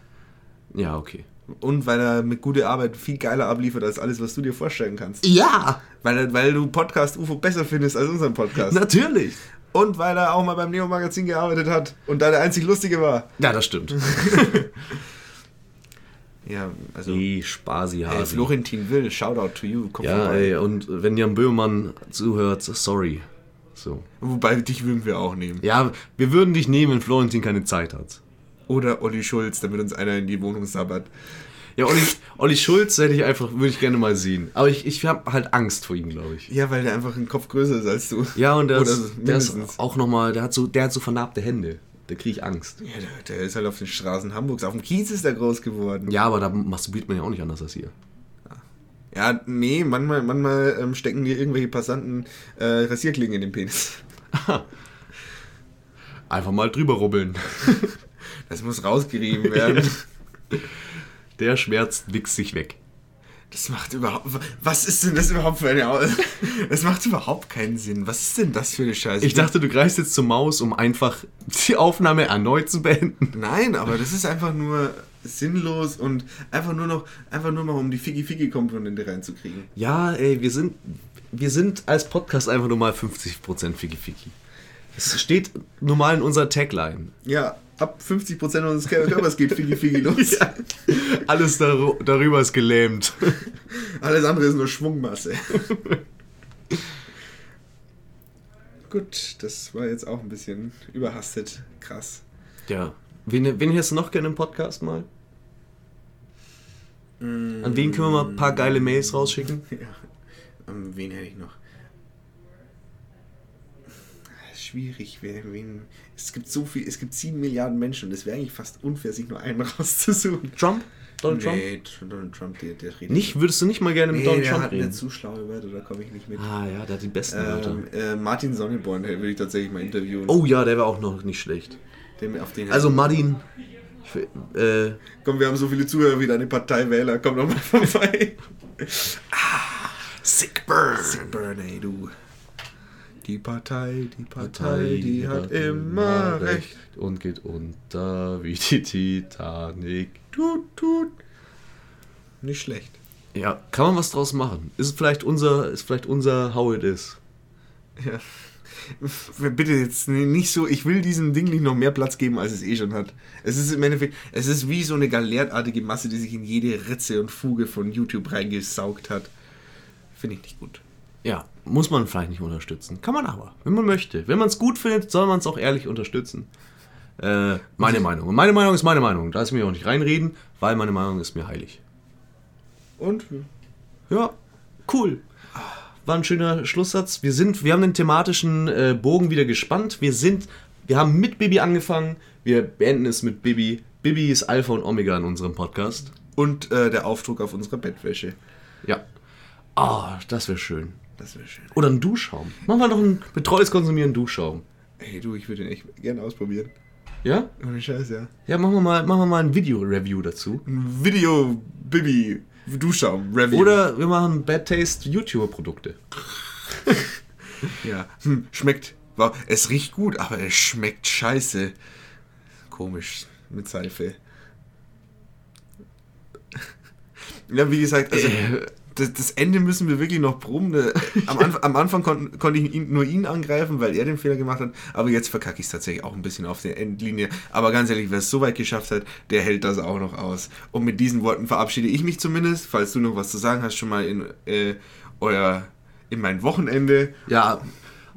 Ja, okay. Und weil er mit guter Arbeit viel geiler abliefert als alles, was du dir vorstellen kannst. Ja, Weil, er- weil du Podcast UFO besser findest als unseren Podcast. natürlich. Und weil er auch mal beim Neo Magazin gearbeitet hat und da der einzig Lustige war. Ja, das stimmt. Ja, also. Die Spasi Ey, Florentin Will, Shoutout to you. Komm Ja, vorbei. ey, und wenn Jan Böhmermann zuhört, sorry. So. Wobei dich würden wir auch nehmen. Ja, wir würden dich nehmen, wenn Florentin keine Zeit hat. Oder Olli Schulz, damit uns einer in die Wohnung sabbert. Ja, Olli, Olli Schulz hätte ich einfach, würde ich gerne mal sehen. Aber ich, ich habe halt Angst vor ihm, glaube ich. Ja, weil der einfach ein Kopf größer ist als du. Ja, und der, Oder ist, der ist auch nochmal, der hat so, der hat so vernarbte Hände. Da kriege ich Angst. Ja, der, der ist halt auf den Straßen Hamburgs. Auf dem Kiez ist er groß geworden. Ja, aber da masturbiert man ja auch nicht anders als hier. Ja, nee, manchmal, manchmal ähm, stecken dir irgendwelche Passanten äh, Rasierklingen in den Penis. Einfach mal drüber rubbeln. Das muss rausgerieben werden. Der Schmerz wichst sich weg. Das macht überhaupt. Was ist denn das überhaupt für eine. Das macht überhaupt keinen Sinn. Was ist denn das für eine Scheiße? Ich dachte, du greifst jetzt zur Maus, um einfach die Aufnahme erneut zu beenden. Nein, aber das ist einfach nur sinnlos und einfach nur noch, einfach nur noch um die Figi-Figi-Komponente reinzukriegen. Ja, ey, wir sind, wir sind als Podcast einfach nur mal 50% Fiki-Fiki. Es steht normal in unserer Tagline. Ja, ab 50% unseres Körpers geht Figi-Figi los. Alles dar darüber ist gelähmt. Alles andere ist nur Schwungmasse. Gut, das war jetzt auch ein bisschen überhastet. Krass. Ja. Wen, wen hättest du noch gerne im Podcast mal? An wen können wir mal ein paar geile Mails rausschicken? Ja. Ähm, wen hätte ich noch? Schwierig. Wer, wen, es gibt so viel, es gibt sieben Milliarden Menschen und es wäre eigentlich fast unfair, sich nur einen rauszusuchen. Trump? Donald Trump? Nee, Donald Trump, der, der redet Nicht? Würdest du nicht mal gerne mit Nee, Donald Trump hat reden? nicht zu schlaue Wörter, da komme ich nicht mit. Ah ja, der hat die besten Wörter. Ähm, äh, Martin Sonneborn den würde ich tatsächlich mal interviewen. Oh ja, der war auch noch nicht schlecht. Den, auf den Also Martin, ich, will- äh, komm, wir haben so viele Zuhörer wie deine Parteiwähler. Komm doch mal vorbei. Sick Burn. Burn, ey, du. Die Partei, die Partei, die hat immer recht. und geht unter wie die Titanic. Tut, tut. Nicht schlecht. Ja, kann man was draus machen? Ist vielleicht unser, ist vielleicht unser How It Is. Ja. Bitte jetzt nicht so, ich will diesem Ding nicht noch mehr Platz geben, als es eh schon hat. Es ist im Endeffekt, es ist wie so eine galertartige Masse, die sich in jede Ritze und Fuge von YouTube reingesaugt hat. Finde ich nicht gut. Ja, muss man vielleicht nicht unterstützen. Kann man aber, wenn man möchte. Wenn man es gut findet, soll man es auch ehrlich unterstützen. Äh, meine Meinung. Und meine Meinung ist meine Meinung. Da ist mir auch nicht reinreden, weil meine Meinung ist mir heilig. Und? Ja, cool. War ein schöner Schlusssatz. Wir sind, wir haben den thematischen äh, Bogen wieder gespannt. Wir sind, wir haben mit Bibi angefangen. Wir beenden es mit Bibi. Bibi ist Alpha und Omega in unserem Podcast. Und äh, der Aufdruck auf unserer Bettwäsche. Ja. Ah, das wäre schön. Das wäre schön. Oder ein Duschschaum. Machen wir doch ein betreutes Konsumieren Duschschaum. Ey, du, ich würde den echt gerne ausprobieren. Ja? Ohne Scheiß, ja. Ja, machen wir mal, machen wir mal ein Video-Review dazu. Ein Video, Bibi, Duschschaum, Review. Oder wir machen Bad Taste YouTuber-Produkte. Ja, hm, schmeckt. Wow, es riecht gut, aber es schmeckt scheiße. Komisch mit Seife. Ja, wie gesagt, also das, das Ende müssen wir wirklich noch proben. Da- Am, Anf am Anfang kon konnte ich ihn, nur ihn angreifen, weil er den Fehler gemacht hat. Aber jetzt verkacke ich es tatsächlich auch ein bisschen auf der Endlinie. Aber ganz ehrlich, wer es so weit geschafft hat, der hält das auch noch aus. Und mit diesen Worten verabschiede ich mich zumindest. Falls du noch was zu sagen hast, schon mal in äh, euer in mein Wochenende. Ja,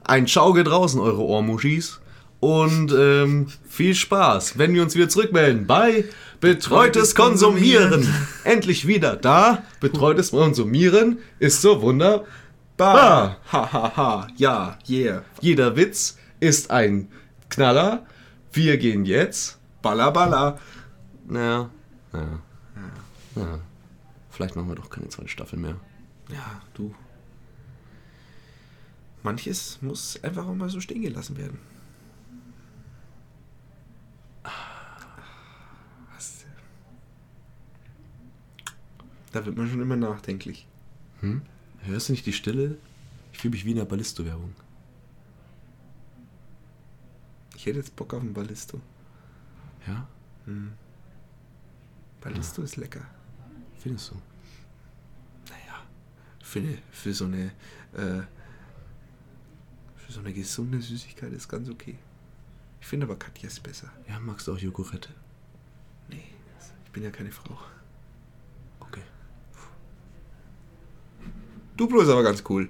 ein Ciao geht draußen, eure Ohrmuschis. Und ähm, viel Spaß, wenn wir uns wieder zurückmelden bei Betreutes Konsumieren. Endlich wieder da. Betreutes Konsumieren ist so wunderbar. Bah! Ha ha ha! Ja, yeah! Jeder Witz ist ein Knaller. Wir gehen jetzt. Balla balla! Naja, naja, ja. Vielleicht machen wir doch keine zweite Staffel mehr. Ja, du. Manches muss einfach auch mal so stehen gelassen werden. Was? Da wird man schon immer nachdenklich. Hörst du nicht die Stille? Ich fühle mich wie in der Ballisto-Werbung. Ich hätte jetzt Bock auf einen Ballisto. Ja? Ballisto ist lecker. Findest du? Naja, für, eine, für so eine äh, für so eine gesunde Süßigkeit ist ganz okay. Ich finde aber Katjas besser. Ja, magst du auch Jogurette? Nee, ich bin ja keine Frau. Okay. Duplo ist aber ganz cool.